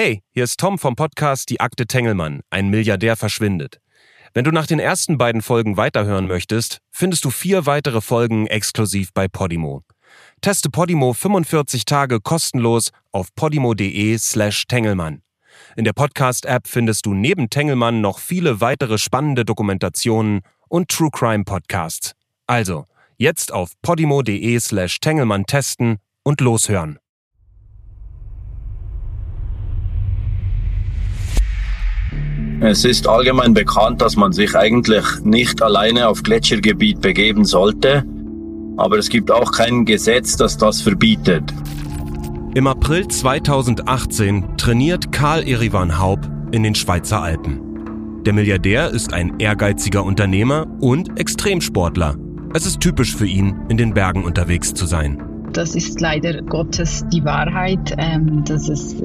Hey, hier ist Tom vom Podcast Die Akte Tengelmann, ein Milliardär verschwindet. Wenn du nach den ersten beiden Folgen weiterhören möchtest, findest du vier weitere Folgen exklusiv bei Podimo. Teste Podimo 45 Tage kostenlos auf podimo.de slash Tengelmann. In der Podcast-App findest du neben Tengelmann noch viele weitere spannende Dokumentationen und True Crime Podcasts. Also, jetzt auf podimo.de slash Tengelmann testen und loshören. Es ist allgemein bekannt, dass man sich eigentlich nicht alleine auf Gletschergebiet begeben sollte, aber es gibt auch kein Gesetz, das das verbietet. Im April 2018 trainiert Karl Erivan Haub in den Schweizer Alpen. Der Milliardär ist ein ehrgeiziger Unternehmer und Extremsportler. Es ist typisch für ihn, in den Bergen unterwegs zu sein. Das ist leider Gottes die Wahrheit, ähm, dass es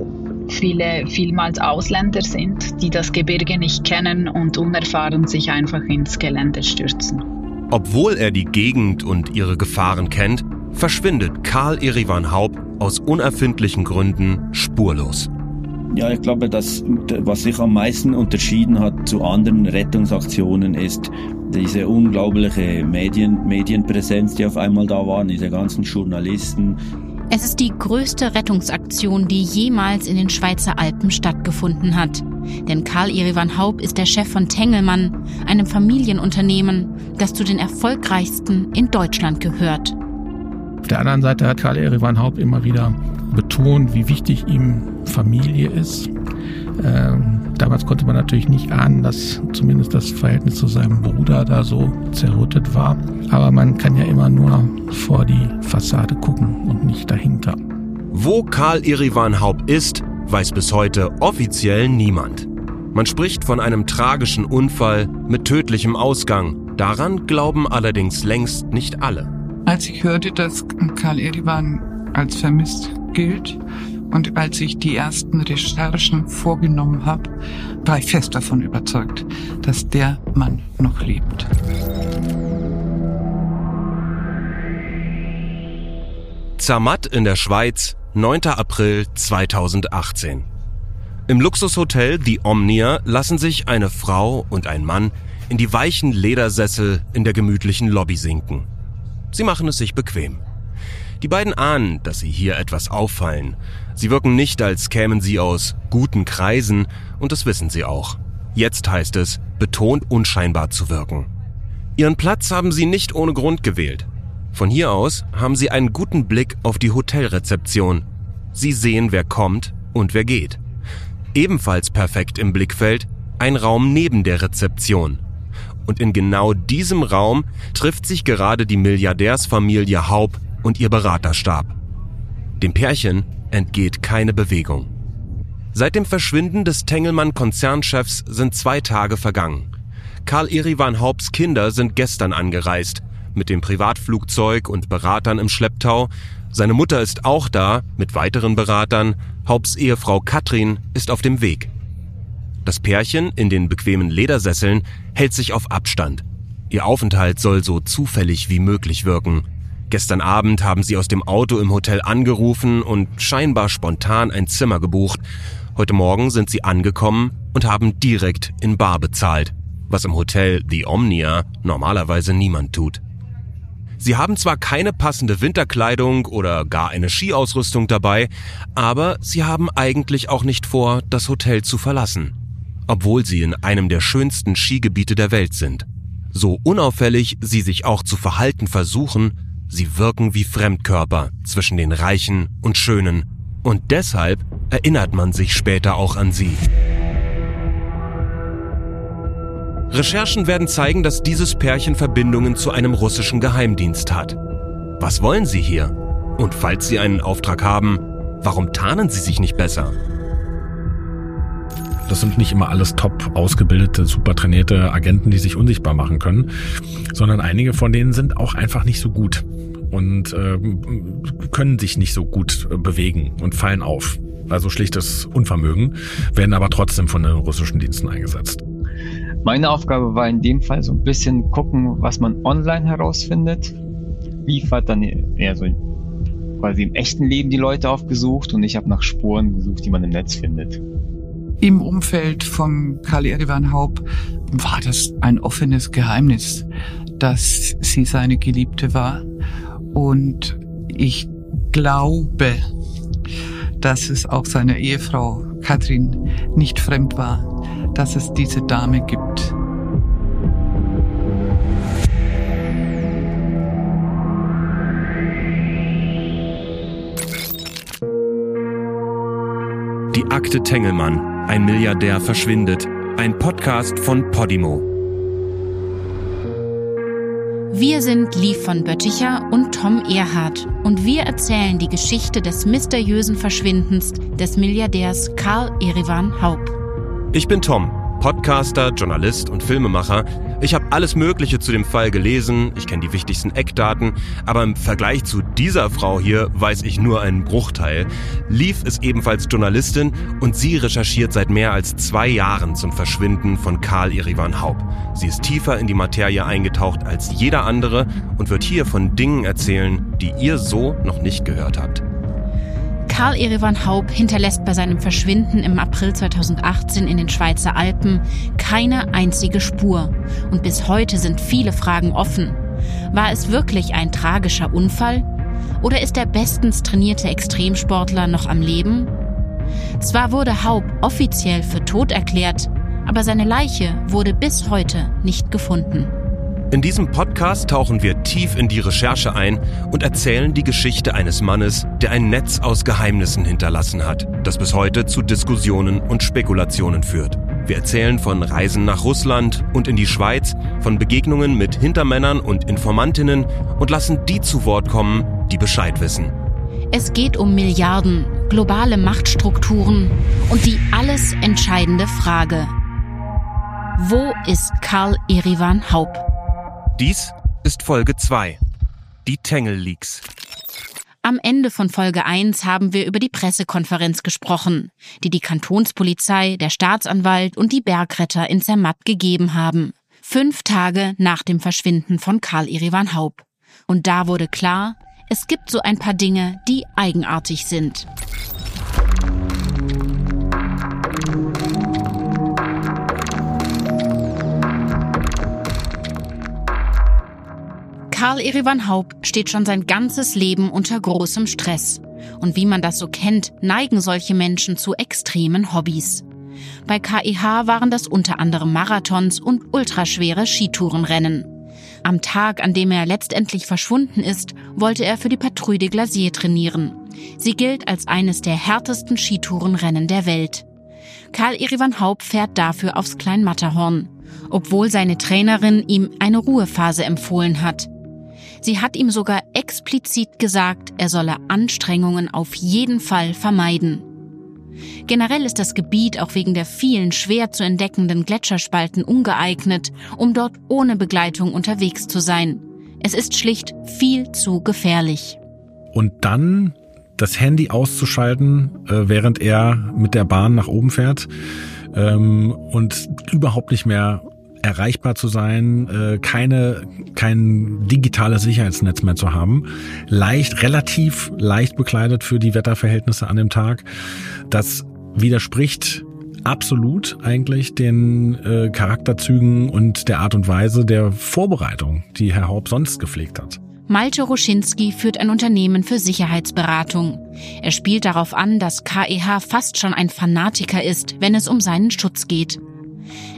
viele vielmals Ausländer sind, die das Gebirge nicht kennen und unerfahren sich einfach ins Gelände stürzen. Obwohl er die Gegend und ihre Gefahren kennt, verschwindet Karl Erivan Haub aus unerfindlichen Gründen spurlos. Ja, ich glaube, dass was sich am meisten unterschieden hat zu anderen Rettungsaktionen ist diese unglaubliche Medien, Medienpräsenz, die auf einmal da war, diese ganzen Journalisten, es ist die größte Rettungsaktion, die jemals in den Schweizer Alpen stattgefunden hat. Denn Karl Irivan Haub ist der Chef von Tengelmann, einem Familienunternehmen, das zu den erfolgreichsten in Deutschland gehört. Auf der anderen Seite hat Karl Irivan Haub immer wieder betont, wie wichtig ihm Familie ist. Ähm, damals konnte man natürlich nicht ahnen, dass zumindest das Verhältnis zu seinem Bruder da so zerrüttet war. Aber man kann ja immer nur vor die Fassade gucken und nicht dahinter. Wo Karl Irivan Haupt ist, weiß bis heute offiziell niemand. Man spricht von einem tragischen Unfall mit tödlichem Ausgang. Daran glauben allerdings längst nicht alle. Als ich hörte, dass Karl Irivan als vermisst gilt, und als ich die ersten Recherchen vorgenommen habe, war ich fest davon überzeugt, dass der Mann noch lebt. Zermatt in der Schweiz, 9. April 2018. Im Luxushotel The Omnia lassen sich eine Frau und ein Mann in die weichen Ledersessel in der gemütlichen Lobby sinken. Sie machen es sich bequem. Die beiden ahnen, dass sie hier etwas auffallen. Sie wirken nicht, als kämen sie aus guten Kreisen, und das wissen sie auch. Jetzt heißt es, betont unscheinbar zu wirken. Ihren Platz haben sie nicht ohne Grund gewählt. Von hier aus haben sie einen guten Blick auf die Hotelrezeption. Sie sehen, wer kommt und wer geht. Ebenfalls perfekt im Blickfeld ein Raum neben der Rezeption. Und in genau diesem Raum trifft sich gerade die Milliardärsfamilie Haub und ihr Beraterstab. Dem Pärchen entgeht keine Bewegung. Seit dem Verschwinden des Tengelmann-Konzernchefs sind zwei Tage vergangen. Karl Erivan Haupts Kinder sind gestern angereist, mit dem Privatflugzeug und Beratern im Schlepptau. Seine Mutter ist auch da, mit weiteren Beratern. Haupts Ehefrau Katrin ist auf dem Weg. Das Pärchen in den bequemen Ledersesseln hält sich auf Abstand. Ihr Aufenthalt soll so zufällig wie möglich wirken. Gestern Abend haben sie aus dem Auto im Hotel angerufen und scheinbar spontan ein Zimmer gebucht. Heute Morgen sind sie angekommen und haben direkt in Bar bezahlt, was im Hotel The Omnia normalerweise niemand tut. Sie haben zwar keine passende Winterkleidung oder gar eine Skiausrüstung dabei, aber sie haben eigentlich auch nicht vor, das Hotel zu verlassen, obwohl sie in einem der schönsten Skigebiete der Welt sind. So unauffällig sie sich auch zu verhalten versuchen, Sie wirken wie Fremdkörper zwischen den Reichen und Schönen. Und deshalb erinnert man sich später auch an sie. Recherchen werden zeigen, dass dieses Pärchen Verbindungen zu einem russischen Geheimdienst hat. Was wollen sie hier? Und falls sie einen Auftrag haben, warum tarnen sie sich nicht besser? Das sind nicht immer alles top ausgebildete, super trainierte Agenten, die sich unsichtbar machen können, sondern einige von denen sind auch einfach nicht so gut und äh, können sich nicht so gut äh, bewegen und fallen auf. Also schlichtes Unvermögen, werden aber trotzdem von den russischen Diensten eingesetzt. Meine Aufgabe war in dem Fall so ein bisschen gucken, was man online herausfindet. Liefert dann eher so quasi im echten Leben die Leute aufgesucht und ich habe nach Spuren gesucht, die man im Netz findet. Im Umfeld von Karl Erivan Haupt war das ein offenes Geheimnis, dass sie seine Geliebte war. Und ich glaube, dass es auch seiner Ehefrau Katrin nicht fremd war, dass es diese Dame gibt. Die Akte Tengelmann. Ein Milliardär verschwindet. Ein Podcast von Podimo. Wir sind Liv von Bötticher und Tom Erhardt und wir erzählen die Geschichte des mysteriösen Verschwindens des Milliardärs Karl Erivan Haupt. Ich bin Tom, Podcaster, Journalist und Filmemacher. Ich habe alles Mögliche zu dem Fall gelesen, ich kenne die wichtigsten Eckdaten, aber im Vergleich zu dieser Frau hier weiß ich nur einen Bruchteil. Lief ist ebenfalls Journalistin und sie recherchiert seit mehr als zwei Jahren zum Verschwinden von Karl Irivan Haub. Sie ist tiefer in die Materie eingetaucht als jeder andere und wird hier von Dingen erzählen, die ihr so noch nicht gehört habt. Karl Erevan Haub hinterlässt bei seinem Verschwinden im April 2018 in den Schweizer Alpen keine einzige Spur. Und bis heute sind viele Fragen offen. War es wirklich ein tragischer Unfall? Oder ist der bestens trainierte Extremsportler noch am Leben? Zwar wurde Haub offiziell für tot erklärt, aber seine Leiche wurde bis heute nicht gefunden. In diesem Podcast tauchen wir tief in die Recherche ein und erzählen die Geschichte eines Mannes, der ein Netz aus Geheimnissen hinterlassen hat, das bis heute zu Diskussionen und Spekulationen führt. Wir erzählen von Reisen nach Russland und in die Schweiz, von Begegnungen mit Hintermännern und Informantinnen und lassen die zu Wort kommen, die Bescheid wissen. Es geht um Milliarden, globale Machtstrukturen und die alles entscheidende Frage. Wo ist Karl Erivan Haupt? Dies ist Folge 2. Die Tengel Leaks. Am Ende von Folge 1 haben wir über die Pressekonferenz gesprochen, die die Kantonspolizei, der Staatsanwalt und die Bergretter in Zermatt gegeben haben. Fünf Tage nach dem Verschwinden von Karl Irivan Haub. Und da wurde klar, es gibt so ein paar Dinge, die eigenartig sind. Karl Erivan Haupt steht schon sein ganzes Leben unter großem Stress. Und wie man das so kennt, neigen solche Menschen zu extremen Hobbys. Bei KIH waren das unter anderem Marathons und ultraschwere Skitourenrennen. Am Tag, an dem er letztendlich verschwunden ist, wollte er für die Patrouille de Glacier trainieren. Sie gilt als eines der härtesten Skitourenrennen der Welt. Karl Erivan Haupt fährt dafür aufs Kleinmatterhorn, obwohl seine Trainerin ihm eine Ruhephase empfohlen hat. Sie hat ihm sogar explizit gesagt, er solle Anstrengungen auf jeden Fall vermeiden. Generell ist das Gebiet auch wegen der vielen schwer zu entdeckenden Gletscherspalten ungeeignet, um dort ohne Begleitung unterwegs zu sein. Es ist schlicht viel zu gefährlich. Und dann das Handy auszuschalten, äh, während er mit der Bahn nach oben fährt ähm, und überhaupt nicht mehr erreichbar zu sein, äh, keine, kein digitales Sicherheitsnetz mehr zu haben, leicht, relativ leicht bekleidet für die Wetterverhältnisse an dem Tag. Das widerspricht absolut eigentlich den äh, Charakterzügen und der Art und Weise der Vorbereitung, die Herr Haupt sonst gepflegt hat. Malte Ruschinski führt ein Unternehmen für Sicherheitsberatung. Er spielt darauf an, dass KEH fast schon ein Fanatiker ist, wenn es um seinen Schutz geht.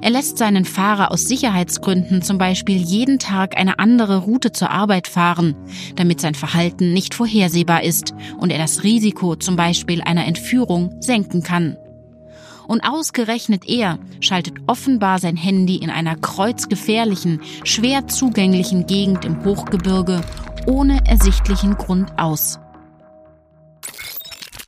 Er lässt seinen Fahrer aus Sicherheitsgründen zum Beispiel jeden Tag eine andere Route zur Arbeit fahren, damit sein Verhalten nicht vorhersehbar ist und er das Risiko zum Beispiel einer Entführung senken kann. Und ausgerechnet er schaltet offenbar sein Handy in einer kreuzgefährlichen, schwer zugänglichen Gegend im Hochgebirge ohne ersichtlichen Grund aus.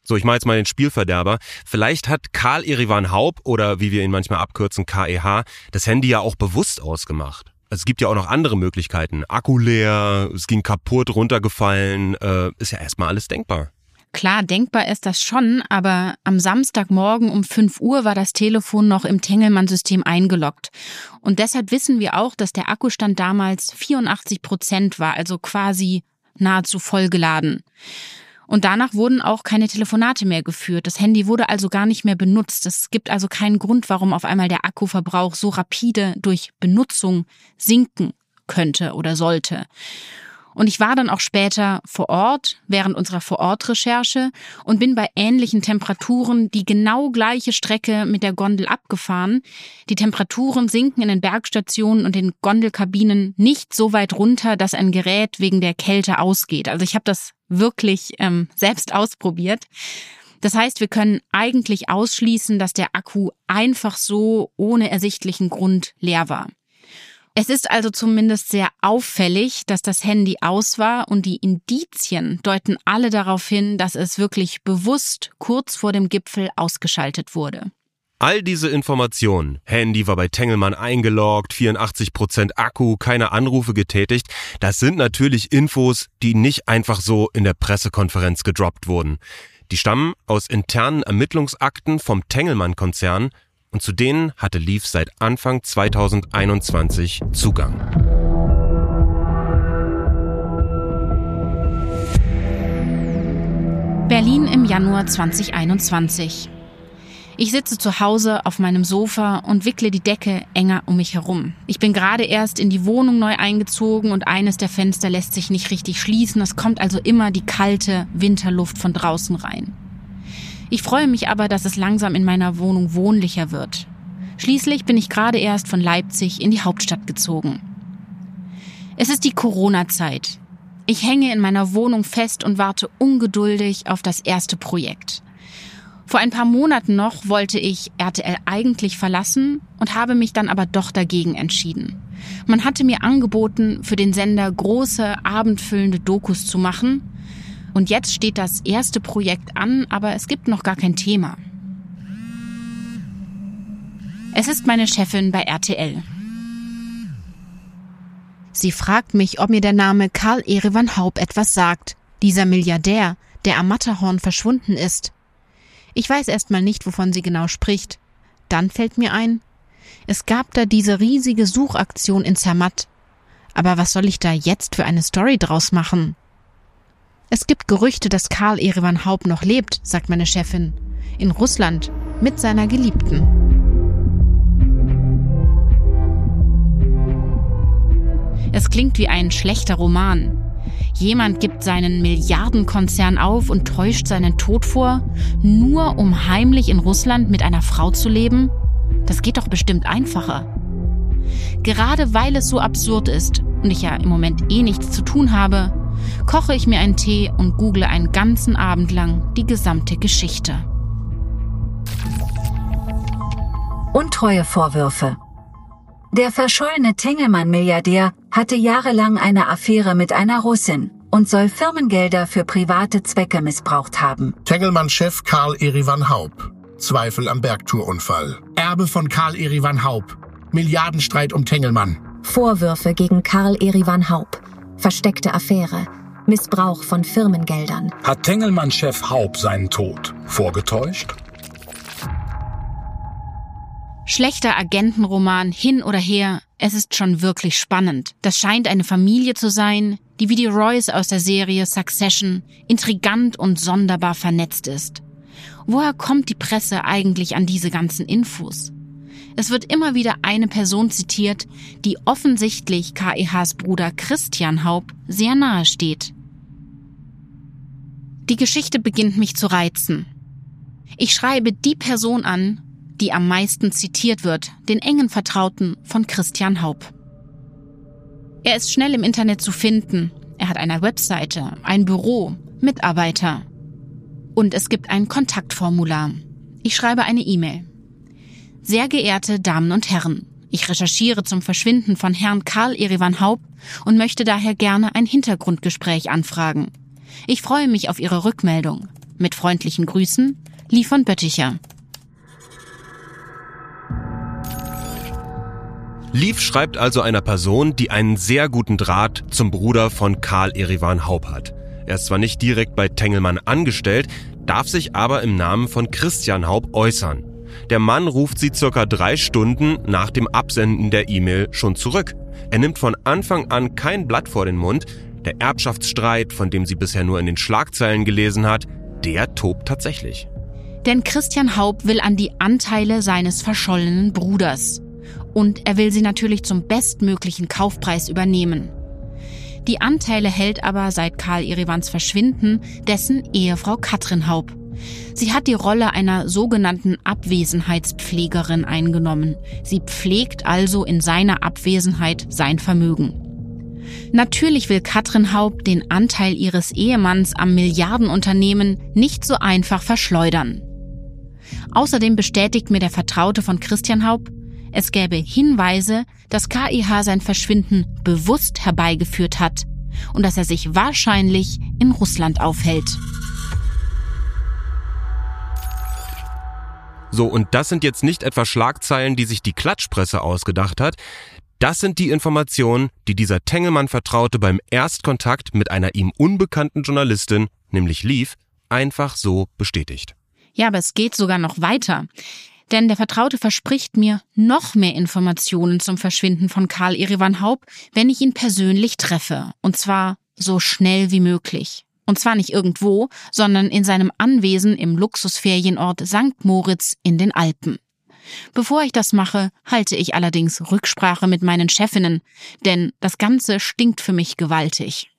So, ich mache jetzt mal den Spielverderber. Vielleicht hat Karl Erivan Haub oder wie wir ihn manchmal abkürzen KEH das Handy ja auch bewusst ausgemacht. Also es gibt ja auch noch andere Möglichkeiten. Akku leer, es ging kaputt, runtergefallen, äh, ist ja erstmal alles denkbar. Klar, denkbar ist das schon, aber am Samstagmorgen um 5 Uhr war das Telefon noch im Tengelmann-System eingeloggt. Und deshalb wissen wir auch, dass der Akkustand damals 84 Prozent war, also quasi nahezu vollgeladen. Und danach wurden auch keine Telefonate mehr geführt. Das Handy wurde also gar nicht mehr benutzt. Es gibt also keinen Grund, warum auf einmal der Akkuverbrauch so rapide durch Benutzung sinken könnte oder sollte. Und ich war dann auch später vor Ort, während unserer Vorortrecherche und bin bei ähnlichen Temperaturen die genau gleiche Strecke mit der Gondel abgefahren. Die Temperaturen sinken in den Bergstationen und den Gondelkabinen nicht so weit runter, dass ein Gerät wegen der Kälte ausgeht. Also ich habe das wirklich ähm, selbst ausprobiert. Das heißt, wir können eigentlich ausschließen, dass der Akku einfach so ohne ersichtlichen Grund leer war. Es ist also zumindest sehr auffällig, dass das Handy aus war und die Indizien deuten alle darauf hin, dass es wirklich bewusst kurz vor dem Gipfel ausgeschaltet wurde. All diese Informationen, Handy war bei Tengelmann eingeloggt, 84% Akku, keine Anrufe getätigt, das sind natürlich Infos, die nicht einfach so in der Pressekonferenz gedroppt wurden. Die stammen aus internen Ermittlungsakten vom Tengelmann-Konzern und zu denen hatte Leaf seit Anfang 2021 Zugang. Berlin im Januar 2021. Ich sitze zu Hause auf meinem Sofa und wickle die Decke enger um mich herum. Ich bin gerade erst in die Wohnung neu eingezogen und eines der Fenster lässt sich nicht richtig schließen. Es kommt also immer die kalte Winterluft von draußen rein. Ich freue mich aber, dass es langsam in meiner Wohnung wohnlicher wird. Schließlich bin ich gerade erst von Leipzig in die Hauptstadt gezogen. Es ist die Corona-Zeit. Ich hänge in meiner Wohnung fest und warte ungeduldig auf das erste Projekt. Vor ein paar Monaten noch wollte ich RTL eigentlich verlassen und habe mich dann aber doch dagegen entschieden. Man hatte mir angeboten, für den Sender große, abendfüllende Dokus zu machen, und jetzt steht das erste Projekt an, aber es gibt noch gar kein Thema. Es ist meine Chefin bei RTL. Sie fragt mich, ob mir der Name Karl Erevan Haub etwas sagt. Dieser Milliardär, der am Matterhorn verschwunden ist. Ich weiß erstmal nicht, wovon sie genau spricht. Dann fällt mir ein, es gab da diese riesige Suchaktion in Zermatt. Aber was soll ich da jetzt für eine Story draus machen? Es gibt Gerüchte, dass Karl Erevan Haupt noch lebt, sagt meine Chefin. In Russland mit seiner Geliebten. Es klingt wie ein schlechter Roman. Jemand gibt seinen Milliardenkonzern auf und täuscht seinen Tod vor, nur um heimlich in Russland mit einer Frau zu leben? Das geht doch bestimmt einfacher. Gerade weil es so absurd ist und ich ja im Moment eh nichts zu tun habe, koche ich mir einen Tee und google einen ganzen Abend lang die gesamte Geschichte. Untreue Vorwürfe. Der verschollene Tengelmann-Milliardär hatte jahrelang eine Affäre mit einer Russin und soll Firmengelder für private Zwecke missbraucht haben. Tengelmann-Chef Karl Erivan Haub. Zweifel am Bergtourunfall. Erbe von Karl Erivan Haub. Milliardenstreit um Tengelmann. Vorwürfe gegen Karl Erivan Haub. Versteckte Affäre. Missbrauch von Firmengeldern. Hat Tengelmann-Chef Haub seinen Tod vorgetäuscht? Schlechter Agentenroman hin oder her, es ist schon wirklich spannend. Das scheint eine Familie zu sein, die wie die Royce aus der Serie Succession intrigant und sonderbar vernetzt ist. Woher kommt die Presse eigentlich an diese ganzen Infos? Es wird immer wieder eine Person zitiert, die offensichtlich KEHs Bruder Christian Haupt sehr nahe steht. Die Geschichte beginnt mich zu reizen. Ich schreibe die Person an, die am meisten zitiert wird, den engen Vertrauten von Christian Haupt. Er ist schnell im Internet zu finden. Er hat eine Webseite, ein Büro, Mitarbeiter. Und es gibt ein Kontaktformular. Ich schreibe eine E-Mail. Sehr geehrte Damen und Herren, ich recherchiere zum Verschwinden von Herrn Karl Erivan Haupt und möchte daher gerne ein Hintergrundgespräch anfragen. Ich freue mich auf Ihre Rückmeldung. Mit freundlichen Grüßen, Lee von Bötticher. Lief schreibt also einer Person, die einen sehr guten Draht zum Bruder von Karl Erivan Haupt hat. Er ist zwar nicht direkt bei Tengelmann angestellt, darf sich aber im Namen von Christian Haupt äußern. Der Mann ruft sie circa drei Stunden nach dem Absenden der E-Mail schon zurück. Er nimmt von Anfang an kein Blatt vor den Mund, Der Erbschaftsstreit, von dem sie bisher nur in den Schlagzeilen gelesen hat, der tobt tatsächlich. Denn Christian Haupt will an die Anteile seines verschollenen Bruders. Und er will sie natürlich zum bestmöglichen Kaufpreis übernehmen. Die Anteile hält aber seit Karl Irivans Verschwinden dessen Ehefrau Katrin Haupt. Sie hat die Rolle einer sogenannten Abwesenheitspflegerin eingenommen. Sie pflegt also in seiner Abwesenheit sein Vermögen. Natürlich will Katrin Haupt den Anteil ihres Ehemanns am Milliardenunternehmen nicht so einfach verschleudern. Außerdem bestätigt mir der Vertraute von Christian Haupt, es gäbe Hinweise, dass KIH sein Verschwinden bewusst herbeigeführt hat und dass er sich wahrscheinlich in Russland aufhält. So, und das sind jetzt nicht etwa Schlagzeilen, die sich die Klatschpresse ausgedacht hat. Das sind die Informationen, die dieser Tengelmann-Vertraute beim Erstkontakt mit einer ihm unbekannten Journalistin, nämlich Lief, einfach so bestätigt. Ja, aber es geht sogar noch weiter. Denn der Vertraute verspricht mir noch mehr Informationen zum Verschwinden von Karl Erivan Haupt, wenn ich ihn persönlich treffe. Und zwar so schnell wie möglich. Und zwar nicht irgendwo, sondern in seinem Anwesen im Luxusferienort St. Moritz in den Alpen. Bevor ich das mache, halte ich allerdings Rücksprache mit meinen Chefinnen, denn das Ganze stinkt für mich gewaltig.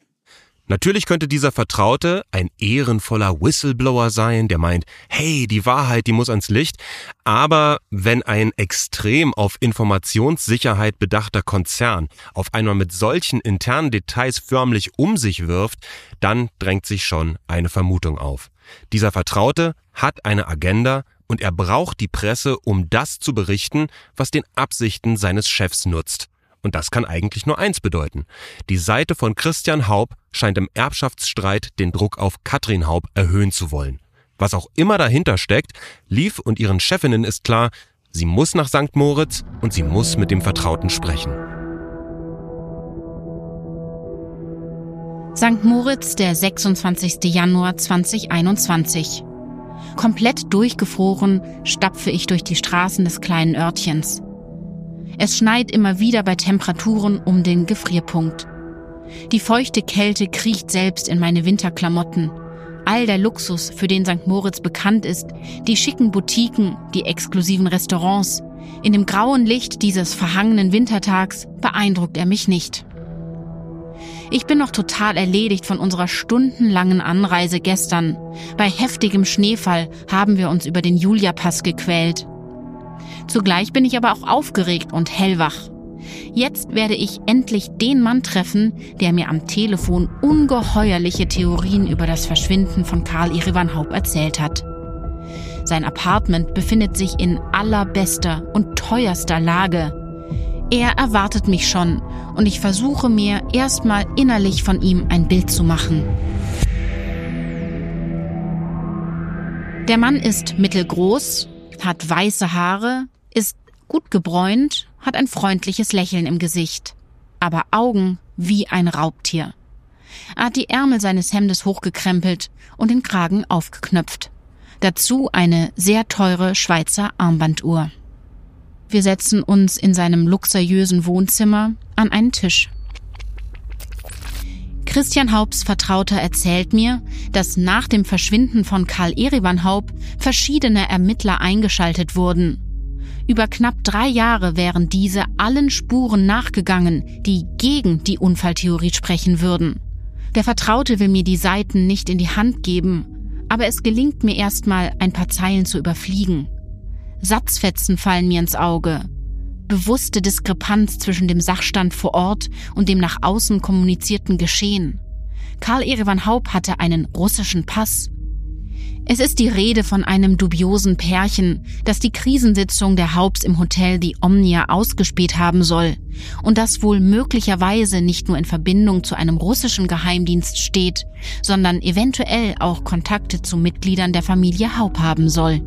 Natürlich könnte dieser Vertraute ein ehrenvoller Whistleblower sein, der meint, hey, die Wahrheit, die muss ans Licht. Aber wenn ein extrem auf Informationssicherheit bedachter Konzern auf einmal mit solchen internen Details förmlich um sich wirft, dann drängt sich schon eine Vermutung auf. Dieser Vertraute hat eine Agenda und er braucht die Presse, um das zu berichten, was den Absichten seines Chefs nutzt. Und das kann eigentlich nur eins bedeuten. Die Seite von Christian Haub scheint im Erbschaftsstreit den Druck auf Katrin Haub erhöhen zu wollen. Was auch immer dahinter steckt, Lief und ihren Chefinnen ist klar, sie muss nach St. Moritz und sie muss mit dem Vertrauten sprechen. St. Moritz, der 26. Januar 2021. Komplett durchgefroren stapfe ich durch die Straßen des kleinen Örtchens. Es schneit immer wieder bei Temperaturen um den Gefrierpunkt. Die feuchte Kälte kriecht selbst in meine Winterklamotten. All der Luxus, für den St. Moritz bekannt ist, die schicken Boutiquen, die exklusiven Restaurants, in dem grauen Licht dieses verhangenen Wintertags beeindruckt er mich nicht. Ich bin noch total erledigt von unserer stundenlangen Anreise gestern. Bei heftigem Schneefall haben wir uns über den Julia-Pass gequält. Zugleich bin ich aber auch aufgeregt und hellwach. Jetzt werde ich endlich den Mann treffen, der mir am Telefon ungeheuerliche Theorien über das Verschwinden von Karl Irivan Haupt erzählt hat. Sein Apartment befindet sich in allerbester und teuerster Lage. Er erwartet mich schon und ich versuche mir erstmal innerlich von ihm ein Bild zu machen. Der Mann ist mittelgroß, hat weiße Haare, ist gut gebräunt, hat ein freundliches Lächeln im Gesicht, aber Augen wie ein Raubtier. Er hat die Ärmel seines Hemdes hochgekrempelt und den Kragen aufgeknöpft. Dazu eine sehr teure Schweizer Armbanduhr. Wir setzen uns in seinem luxuriösen Wohnzimmer an einen Tisch. Christian Haupts Vertrauter erzählt mir, dass nach dem Verschwinden von Karl Erivan Haupt verschiedene Ermittler eingeschaltet wurden. Über knapp drei Jahre wären diese allen Spuren nachgegangen, die gegen die Unfalltheorie sprechen würden. Der Vertraute will mir die Seiten nicht in die Hand geben, aber es gelingt mir erstmal, ein paar Zeilen zu überfliegen. Satzfetzen fallen mir ins Auge. Bewusste Diskrepanz zwischen dem Sachstand vor Ort und dem nach außen kommunizierten Geschehen. Karl Erevan Haupt hatte einen russischen Pass es ist die Rede von einem dubiosen Pärchen, das die Krisensitzung der Haupts im Hotel The Omnia ausgespäht haben soll und das wohl möglicherweise nicht nur in Verbindung zu einem russischen Geheimdienst steht, sondern eventuell auch Kontakte zu Mitgliedern der Familie Haupt haben soll.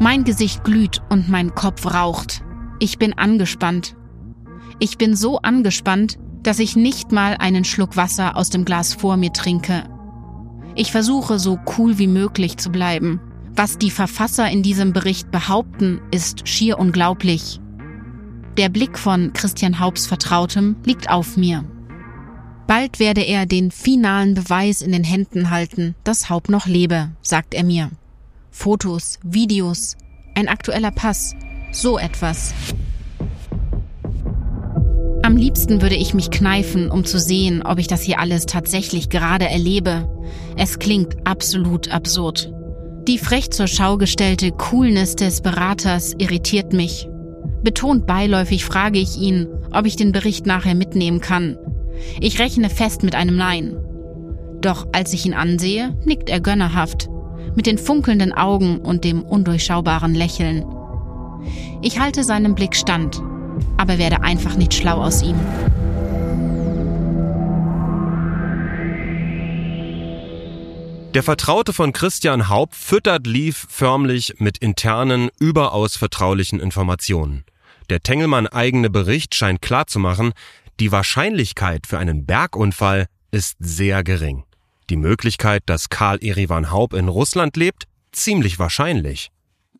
Mein Gesicht glüht und mein Kopf raucht. Ich bin angespannt. Ich bin so angespannt, dass ich nicht mal einen Schluck Wasser aus dem Glas vor mir trinke. Ich versuche so cool wie möglich zu bleiben. Was die Verfasser in diesem Bericht behaupten, ist schier unglaublich. Der Blick von Christian Haupts Vertrautem liegt auf mir. Bald werde er den finalen Beweis in den Händen halten, dass Haupt noch lebe, sagt er mir. Fotos, Videos, ein aktueller Pass, so etwas. Am liebsten würde ich mich kneifen, um zu sehen, ob ich das hier alles tatsächlich gerade erlebe. Es klingt absolut absurd. Die frech zur Schau gestellte Coolness des Beraters irritiert mich. Betont beiläufig frage ich ihn, ob ich den Bericht nachher mitnehmen kann. Ich rechne fest mit einem Nein. Doch als ich ihn ansehe, nickt er gönnerhaft, mit den funkelnden Augen und dem undurchschaubaren Lächeln. Ich halte seinem Blick stand, aber werde einfach nicht schlau aus ihm. Der Vertraute von Christian Haupt füttert Lief förmlich mit internen, überaus vertraulichen Informationen. Der Tengelmann eigene Bericht scheint klarzumachen, die Wahrscheinlichkeit für einen Bergunfall ist sehr gering. Die Möglichkeit, dass Karl Erivan Haupt in Russland lebt, ziemlich wahrscheinlich.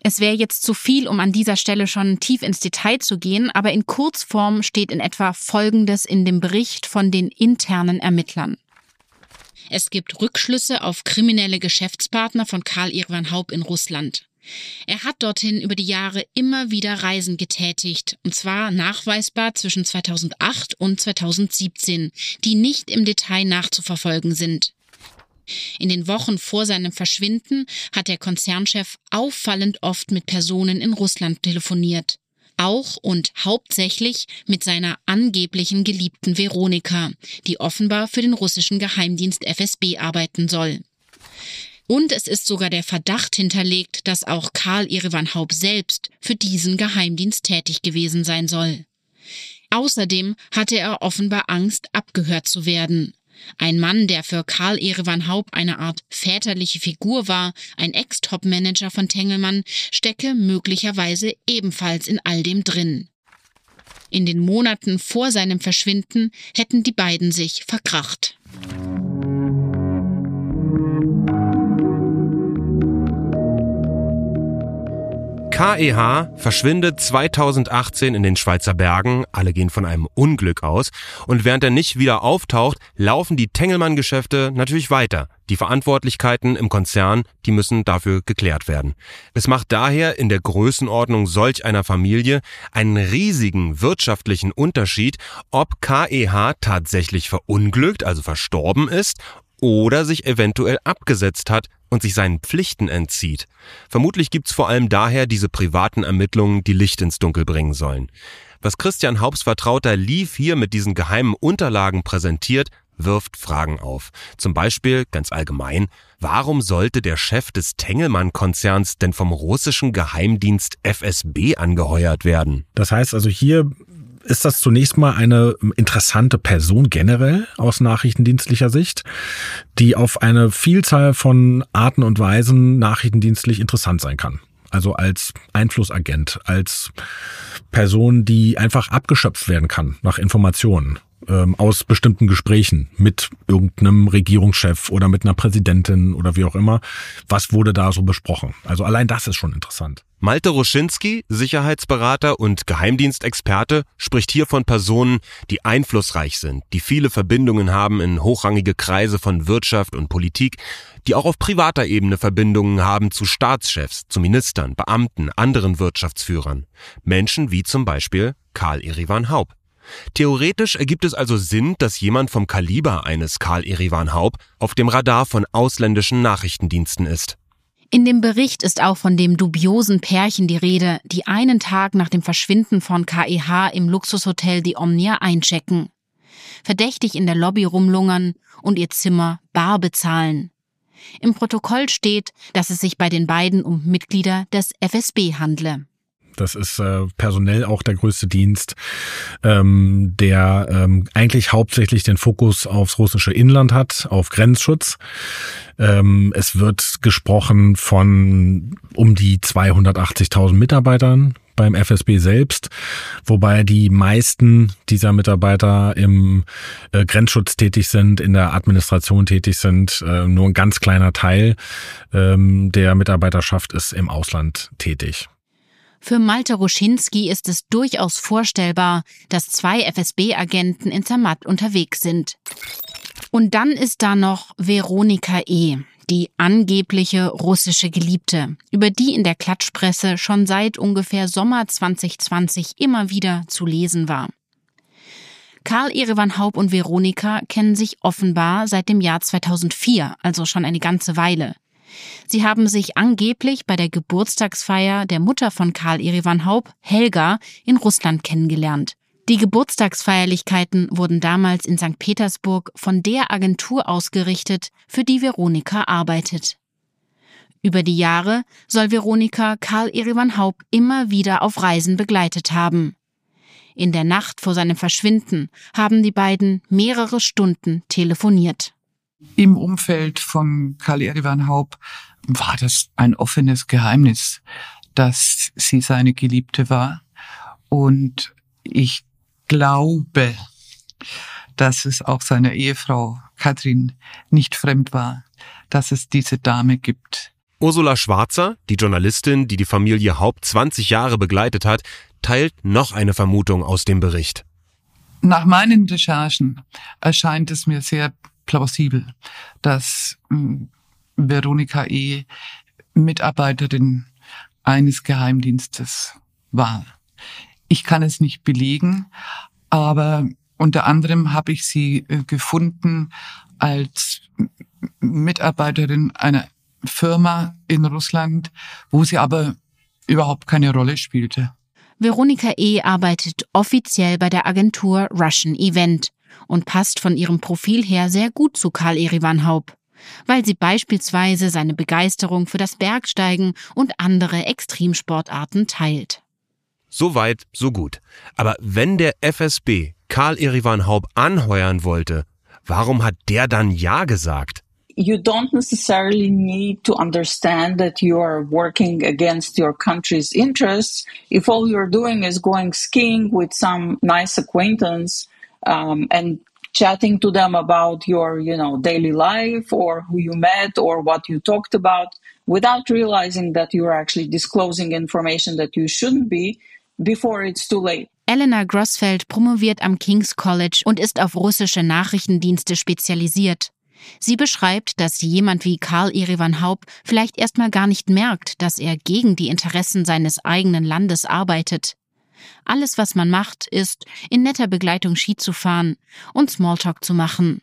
Es wäre jetzt zu viel, um an dieser Stelle schon tief ins Detail zu gehen, aber in Kurzform steht in etwa Folgendes in dem Bericht von den internen Ermittlern. Es gibt Rückschlüsse auf kriminelle Geschäftspartner von Karl Irwan Haupt in Russland. Er hat dorthin über die Jahre immer wieder Reisen getätigt, und zwar nachweisbar zwischen 2008 und 2017, die nicht im Detail nachzuverfolgen sind. In den Wochen vor seinem Verschwinden hat der Konzernchef auffallend oft mit Personen in Russland telefoniert. Auch und hauptsächlich mit seiner angeblichen Geliebten Veronika, die offenbar für den russischen Geheimdienst FSB arbeiten soll. Und es ist sogar der Verdacht hinterlegt, dass auch Karl Irivan Haupt selbst für diesen Geheimdienst tätig gewesen sein soll. Außerdem hatte er offenbar Angst, abgehört zu werden. Ein Mann, der für Karl Erevan Haupt eine Art väterliche Figur war, ein Ex-Top-Manager von Tengelmann, stecke möglicherweise ebenfalls in all dem drin. In den Monaten vor seinem Verschwinden hätten die beiden sich verkracht. KEH verschwindet 2018 in den Schweizer Bergen, alle gehen von einem Unglück aus, und während er nicht wieder auftaucht, laufen die Tengelmann-Geschäfte natürlich weiter. Die Verantwortlichkeiten im Konzern, die müssen dafür geklärt werden. Es macht daher in der Größenordnung solch einer Familie einen riesigen wirtschaftlichen Unterschied, ob KEH tatsächlich verunglückt, also verstorben ist, oder sich eventuell abgesetzt hat und sich seinen Pflichten entzieht. Vermutlich gibt's vor allem daher diese privaten Ermittlungen, die Licht ins Dunkel bringen sollen. Was Christian Haupts Vertrauter Lief hier mit diesen geheimen Unterlagen präsentiert, wirft Fragen auf. Zum Beispiel, ganz allgemein, warum sollte der Chef des Tengelmann-Konzerns denn vom russischen Geheimdienst FSB angeheuert werden? Das heißt also hier ist das zunächst mal eine interessante Person generell aus nachrichtendienstlicher Sicht, die auf eine Vielzahl von Arten und Weisen nachrichtendienstlich interessant sein kann. Also als Einflussagent, als Person, die einfach abgeschöpft werden kann nach Informationen ähm, aus bestimmten Gesprächen mit irgendeinem Regierungschef oder mit einer Präsidentin oder wie auch immer. Was wurde da so besprochen? Also allein das ist schon interessant. Malte Ruschinski, Sicherheitsberater und Geheimdienstexperte, spricht hier von Personen, die einflussreich sind, die viele Verbindungen haben in hochrangige Kreise von Wirtschaft und Politik, die auch auf privater Ebene Verbindungen haben zu Staatschefs, zu Ministern, Beamten, anderen Wirtschaftsführern. Menschen wie zum Beispiel Karl Erivan Haupt. Theoretisch ergibt es also Sinn, dass jemand vom Kaliber eines Karl Erivan Haupt auf dem Radar von ausländischen Nachrichtendiensten ist. In dem Bericht ist auch von dem dubiosen Pärchen die Rede, die einen Tag nach dem Verschwinden von KEH im Luxushotel die Omnia einchecken. Verdächtig in der Lobby rumlungern und ihr Zimmer bar bezahlen. Im Protokoll steht, dass es sich bei den beiden um Mitglieder des FSB handle. Das ist äh, personell auch der größte Dienst, ähm, der ähm, eigentlich hauptsächlich den Fokus aufs russische Inland hat, auf Grenzschutz. Ähm, es wird gesprochen von um die 280.000 Mitarbeitern beim FSB selbst, wobei die meisten dieser Mitarbeiter im äh, Grenzschutz tätig sind, in der Administration tätig sind. Äh, nur ein ganz kleiner Teil ähm, der Mitarbeiterschaft ist im Ausland tätig. Für Malte Ruschinski ist es durchaus vorstellbar, dass zwei FSB-Agenten in Zermatt unterwegs sind. Und dann ist da noch Veronika E., die angebliche russische Geliebte, über die in der Klatschpresse schon seit ungefähr Sommer 2020 immer wieder zu lesen war. Karl Erevan Haub und Veronika kennen sich offenbar seit dem Jahr 2004, also schon eine ganze Weile. Sie haben sich angeblich bei der Geburtstagsfeier der Mutter von Karl Erevan Haub, Helga, in Russland kennengelernt. Die Geburtstagsfeierlichkeiten wurden damals in St. Petersburg von der Agentur ausgerichtet, für die Veronika arbeitet. Über die Jahre soll Veronika Karl Erivan Haub immer wieder auf Reisen begleitet haben. In der Nacht vor seinem Verschwinden haben die beiden mehrere Stunden telefoniert. Im Umfeld von Karl Erivan Haub war das ein offenes Geheimnis, dass sie seine Geliebte war. Und ich glaube, dass es auch seiner Ehefrau Katrin nicht fremd war, dass es diese Dame gibt. Ursula Schwarzer, die Journalistin, die die Familie Haupt 20 Jahre begleitet hat, teilt noch eine Vermutung aus dem Bericht. Nach meinen Recherchen erscheint es mir sehr plausibel, dass hm, Veronika E. Mitarbeiterin eines Geheimdienstes war. Ich kann es nicht belegen, aber unter anderem habe ich sie äh, gefunden als Mitarbeiterin einer Firma in Russland, wo sie aber überhaupt keine Rolle spielte. Veronika E. arbeitet offiziell bei der Agentur Russian Event und passt von ihrem Profil her sehr gut zu Karl Erivan Haub, weil sie beispielsweise seine Begeisterung für das Bergsteigen und andere Extremsportarten teilt. So weit, so gut. Aber wenn der FSB Karl Erivan Haub anheuern wollte, warum hat der dann Ja gesagt? you don't necessarily need to understand that you are working against your country's interests. If all you're doing is going skiing with some nice acquaintance um, and chatting to them about your, you know, daily life or who you met or what you talked about, without realizing that you're actually disclosing information that you shouldn't be, before it's too late. Elena Grossfeld promoviert am King's College und ist auf russische Nachrichtendienste spezialisiert. Sie beschreibt, dass jemand wie Karl Erevan Haub vielleicht erstmal gar nicht merkt, dass er gegen die Interessen seines eigenen Landes arbeitet. Alles, was man macht, ist, in netter Begleitung Ski zu fahren und Smalltalk zu machen,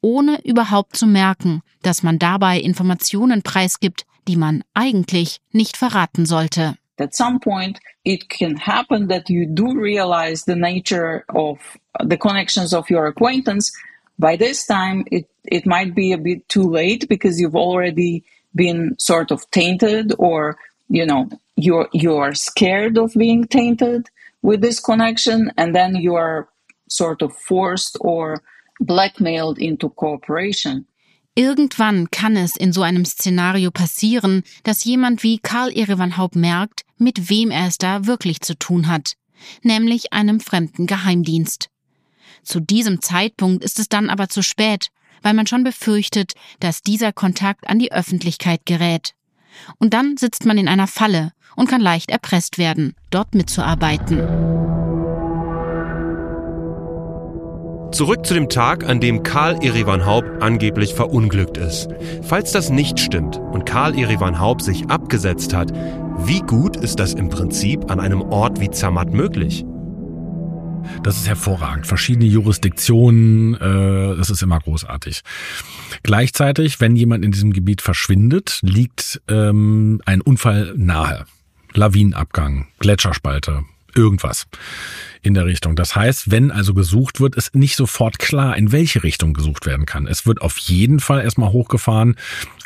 ohne überhaupt zu merken, dass man dabei Informationen preisgibt, die man eigentlich nicht verraten sollte. at some point it can happen that you do realize the nature of the connections of your acquaintance by this time it, it might be a bit too late because you've already been sort of tainted or you know you're you're scared of being tainted with this connection and then you are sort of forced or blackmailed into cooperation Irgendwann kann es in so einem Szenario passieren, dass jemand wie Karl Erevan Haupt merkt, mit wem er es da wirklich zu tun hat, nämlich einem fremden Geheimdienst. Zu diesem Zeitpunkt ist es dann aber zu spät, weil man schon befürchtet, dass dieser Kontakt an die Öffentlichkeit gerät. Und dann sitzt man in einer Falle und kann leicht erpresst werden, dort mitzuarbeiten. Zurück zu dem Tag, an dem Karl Erivan Haub angeblich verunglückt ist. Falls das nicht stimmt und Karl Erivan Haub sich abgesetzt hat, wie gut ist das im Prinzip an einem Ort wie Zermatt möglich? Das ist hervorragend. Verschiedene Jurisdiktionen, äh, das ist immer großartig. Gleichzeitig, wenn jemand in diesem Gebiet verschwindet, liegt ähm, ein Unfall nahe. Lawinenabgang, Gletscherspalte, irgendwas in der Richtung. Das heißt, wenn also gesucht wird, ist nicht sofort klar, in welche Richtung gesucht werden kann. Es wird auf jeden Fall erstmal hochgefahren,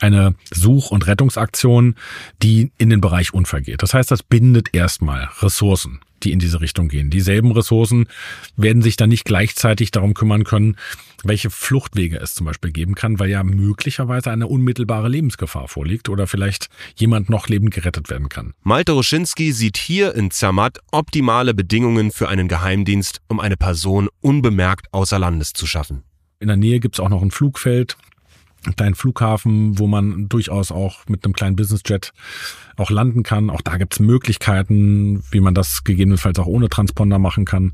eine Such- und Rettungsaktion, die in den Bereich Unfall geht. Das heißt, das bindet erstmal Ressourcen die in diese Richtung gehen. Dieselben Ressourcen werden sich dann nicht gleichzeitig darum kümmern können, welche Fluchtwege es zum Beispiel geben kann, weil ja möglicherweise eine unmittelbare Lebensgefahr vorliegt oder vielleicht jemand noch lebend gerettet werden kann. Malte Ruschinski sieht hier in Zermatt optimale Bedingungen für einen Geheimdienst, um eine Person unbemerkt außer Landes zu schaffen. In der Nähe gibt es auch noch ein Flugfeld, kleinen Flughafen, wo man durchaus auch mit einem kleinen Businessjet auch landen kann. Auch da gibt es Möglichkeiten, wie man das gegebenenfalls auch ohne Transponder machen kann.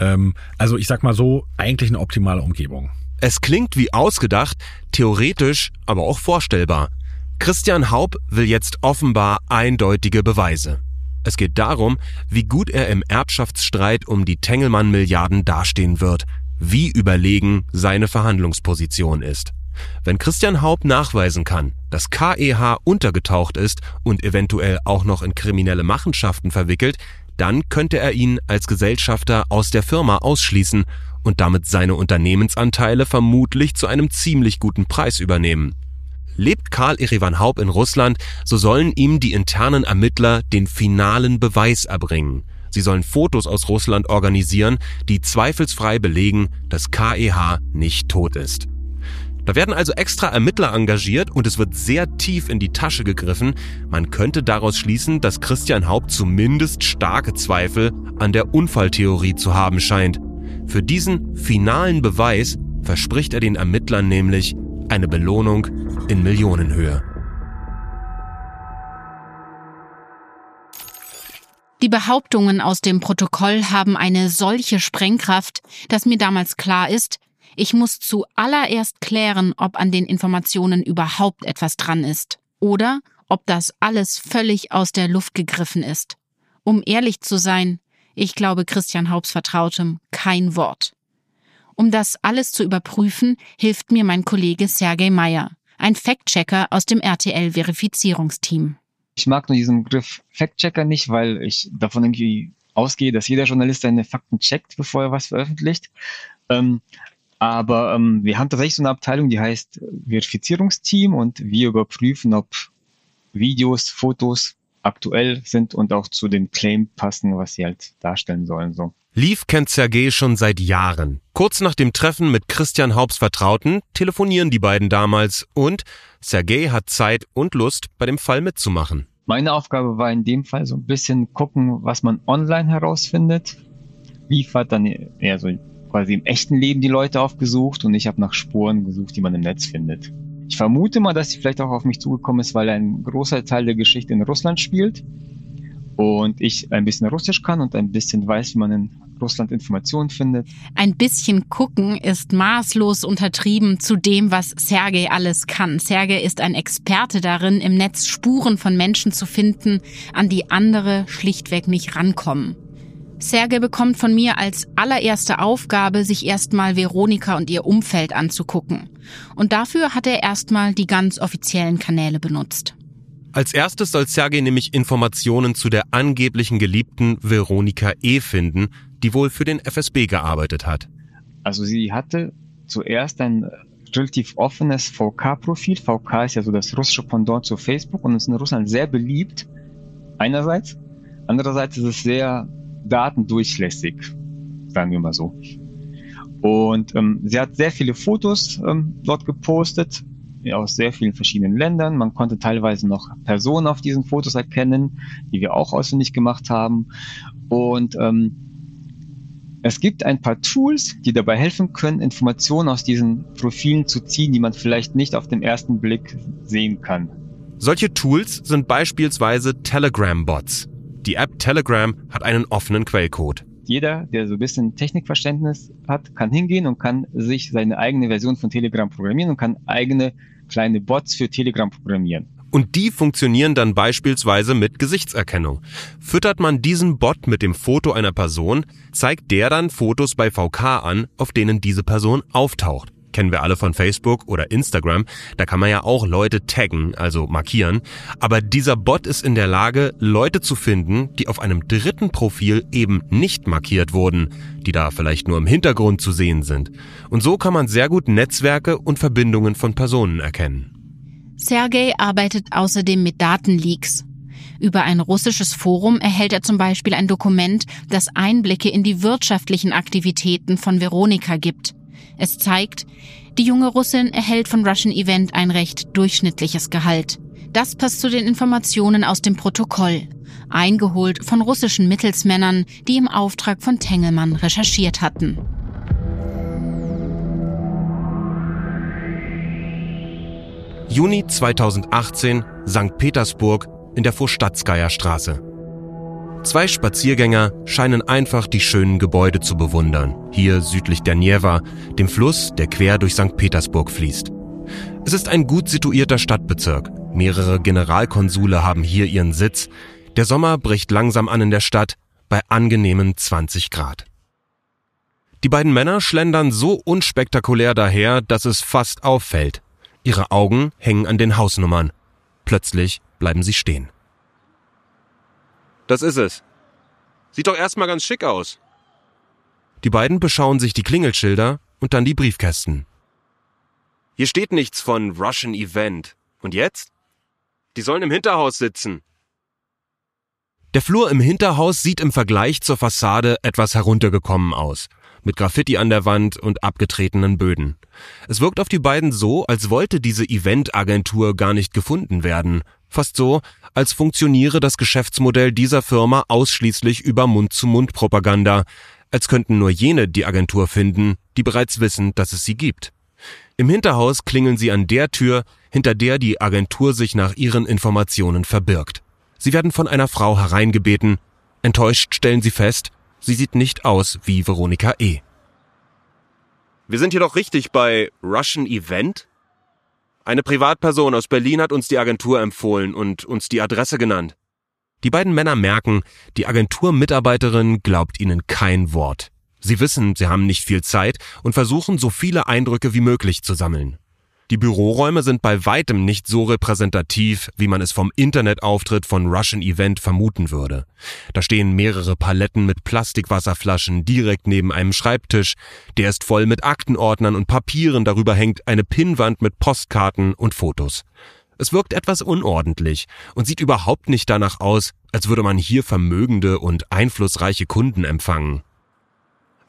Ähm, also ich sag mal so, eigentlich eine optimale Umgebung. Es klingt wie ausgedacht, theoretisch, aber auch vorstellbar. Christian Haub will jetzt offenbar eindeutige Beweise. Es geht darum, wie gut er im Erbschaftsstreit um die Tengelmann-Milliarden dastehen wird, wie überlegen seine Verhandlungsposition ist. Wenn Christian Haub nachweisen kann, dass KEH untergetaucht ist und eventuell auch noch in kriminelle Machenschaften verwickelt, dann könnte er ihn als Gesellschafter aus der Firma ausschließen und damit seine Unternehmensanteile vermutlich zu einem ziemlich guten Preis übernehmen. Lebt Karl Erivan Haub in Russland, so sollen ihm die internen Ermittler den finalen Beweis erbringen. Sie sollen Fotos aus Russland organisieren, die zweifelsfrei belegen, dass KEH nicht tot ist. Da werden also extra Ermittler engagiert und es wird sehr tief in die Tasche gegriffen. Man könnte daraus schließen, dass Christian Haupt zumindest starke Zweifel an der Unfalltheorie zu haben scheint. Für diesen finalen Beweis verspricht er den Ermittlern nämlich eine Belohnung in Millionenhöhe. Die Behauptungen aus dem Protokoll haben eine solche Sprengkraft, dass mir damals klar ist, ich muss zuallererst klären, ob an den Informationen überhaupt etwas dran ist oder ob das alles völlig aus der Luft gegriffen ist. Um ehrlich zu sein, ich glaube Christian Haubs Vertrautem kein Wort. Um das alles zu überprüfen, hilft mir mein Kollege Sergei Meyer, ein Fact-Checker aus dem RTL-Verifizierungsteam. Ich mag nur diesen Begriff Fact-Checker nicht, weil ich davon irgendwie ausgehe, dass jeder Journalist seine Fakten checkt, bevor er was veröffentlicht. Ähm, aber ähm, wir haben tatsächlich so eine Abteilung, die heißt Verifizierungsteam und wir überprüfen, ob Videos, Fotos aktuell sind und auch zu dem Claim passen, was sie halt darstellen sollen. So. Lief kennt Sergei schon seit Jahren. Kurz nach dem Treffen mit Christian Haubs Vertrauten telefonieren die beiden damals und Sergei hat Zeit und Lust, bei dem Fall mitzumachen. Meine Aufgabe war in dem Fall so ein bisschen gucken, was man online herausfindet. Liefert dann eher so quasi im echten Leben die Leute aufgesucht und ich habe nach Spuren gesucht, die man im Netz findet. Ich vermute mal, dass sie vielleicht auch auf mich zugekommen ist, weil ein großer Teil der Geschichte in Russland spielt und ich ein bisschen Russisch kann und ein bisschen weiß, wie man in Russland Informationen findet. Ein bisschen gucken ist maßlos untertrieben zu dem, was Sergei alles kann. Sergei ist ein Experte darin, im Netz Spuren von Menschen zu finden, an die andere schlichtweg nicht rankommen. Serge bekommt von mir als allererste Aufgabe, sich erstmal Veronika und ihr Umfeld anzugucken. Und dafür hat er erstmal die ganz offiziellen Kanäle benutzt. Als erstes soll Sergei nämlich Informationen zu der angeblichen Geliebten Veronika E. finden, die wohl für den FSB gearbeitet hat. Also sie hatte zuerst ein relativ offenes VK-Profil. VK ist ja so das russische Pendant zu Facebook und ist in Russland sehr beliebt. Einerseits. Andererseits ist es sehr datendurchlässig, sagen wir mal so. Und ähm, sie hat sehr viele Fotos ähm, dort gepostet, aus sehr vielen verschiedenen Ländern. Man konnte teilweise noch Personen auf diesen Fotos erkennen, die wir auch auswendig gemacht haben. Und ähm, es gibt ein paar Tools, die dabei helfen können, Informationen aus diesen Profilen zu ziehen, die man vielleicht nicht auf den ersten Blick sehen kann. Solche Tools sind beispielsweise Telegram-Bots. Die App Telegram hat einen offenen Quellcode. Jeder, der so ein bisschen Technikverständnis hat, kann hingehen und kann sich seine eigene Version von Telegram programmieren und kann eigene kleine Bots für Telegram programmieren. Und die funktionieren dann beispielsweise mit Gesichtserkennung. Füttert man diesen Bot mit dem Foto einer Person, zeigt der dann Fotos bei VK an, auf denen diese Person auftaucht kennen wir alle von Facebook oder Instagram, da kann man ja auch Leute taggen, also markieren. Aber dieser Bot ist in der Lage, Leute zu finden, die auf einem dritten Profil eben nicht markiert wurden, die da vielleicht nur im Hintergrund zu sehen sind. Und so kann man sehr gut Netzwerke und Verbindungen von Personen erkennen. Sergei arbeitet außerdem mit Datenleaks. Über ein russisches Forum erhält er zum Beispiel ein Dokument, das Einblicke in die wirtschaftlichen Aktivitäten von Veronika gibt. Es zeigt, die junge Russin erhält von Russian Event ein recht durchschnittliches Gehalt. Das passt zu den Informationen aus dem Protokoll, eingeholt von russischen Mittelsmännern, die im Auftrag von Tengelmann recherchiert hatten. Juni 2018, St. Petersburg in der Vorstatskaya Straße. Zwei Spaziergänger scheinen einfach die schönen Gebäude zu bewundern, hier südlich der Njewa, dem Fluss, der quer durch St. Petersburg fließt. Es ist ein gut situierter Stadtbezirk. Mehrere Generalkonsule haben hier ihren Sitz. Der Sommer bricht langsam an in der Stadt bei angenehmen 20 Grad. Die beiden Männer schlendern so unspektakulär daher, dass es fast auffällt. Ihre Augen hängen an den Hausnummern. Plötzlich bleiben sie stehen. Das ist es. Sieht doch erstmal ganz schick aus. Die beiden beschauen sich die Klingelschilder und dann die Briefkästen. Hier steht nichts von Russian Event. Und jetzt? Die sollen im Hinterhaus sitzen. Der Flur im Hinterhaus sieht im Vergleich zur Fassade etwas heruntergekommen aus, mit Graffiti an der Wand und abgetretenen Böden. Es wirkt auf die beiden so, als wollte diese Eventagentur gar nicht gefunden werden, fast so, als funktioniere das Geschäftsmodell dieser Firma ausschließlich über Mund-zu-Mund-Propaganda, als könnten nur jene die Agentur finden, die bereits wissen, dass es sie gibt. Im Hinterhaus klingeln sie an der Tür, hinter der die Agentur sich nach ihren Informationen verbirgt. Sie werden von einer Frau hereingebeten. Enttäuscht stellen sie fest, sie sieht nicht aus wie Veronika E. Wir sind hier doch richtig bei Russian Event? Eine Privatperson aus Berlin hat uns die Agentur empfohlen und uns die Adresse genannt. Die beiden Männer merken, die Agenturmitarbeiterin glaubt ihnen kein Wort. Sie wissen, sie haben nicht viel Zeit und versuchen, so viele Eindrücke wie möglich zu sammeln. Die Büroräume sind bei weitem nicht so repräsentativ, wie man es vom Internetauftritt von Russian Event vermuten würde. Da stehen mehrere Paletten mit Plastikwasserflaschen direkt neben einem Schreibtisch, der ist voll mit Aktenordnern und Papieren, darüber hängt eine Pinnwand mit Postkarten und Fotos. Es wirkt etwas unordentlich und sieht überhaupt nicht danach aus, als würde man hier vermögende und einflussreiche Kunden empfangen.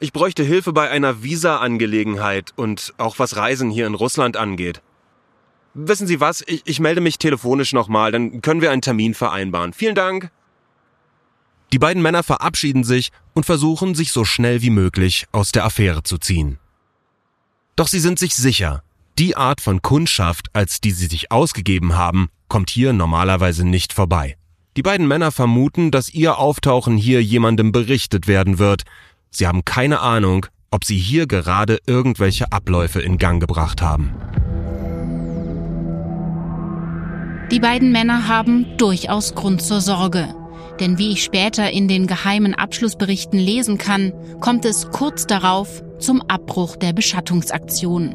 Ich bräuchte Hilfe bei einer Visa-Angelegenheit und auch was Reisen hier in Russland angeht. Wissen Sie was? Ich, ich melde mich telefonisch nochmal, dann können wir einen Termin vereinbaren. Vielen Dank. Die beiden Männer verabschieden sich und versuchen, sich so schnell wie möglich aus der Affäre zu ziehen. Doch sie sind sich sicher, die Art von Kundschaft, als die sie sich ausgegeben haben, kommt hier normalerweise nicht vorbei. Die beiden Männer vermuten, dass ihr Auftauchen hier jemandem berichtet werden wird, Sie haben keine Ahnung, ob sie hier gerade irgendwelche Abläufe in Gang gebracht haben. Die beiden Männer haben durchaus Grund zur Sorge. Denn wie ich später in den geheimen Abschlussberichten lesen kann, kommt es kurz darauf zum Abbruch der Beschattungsaktion.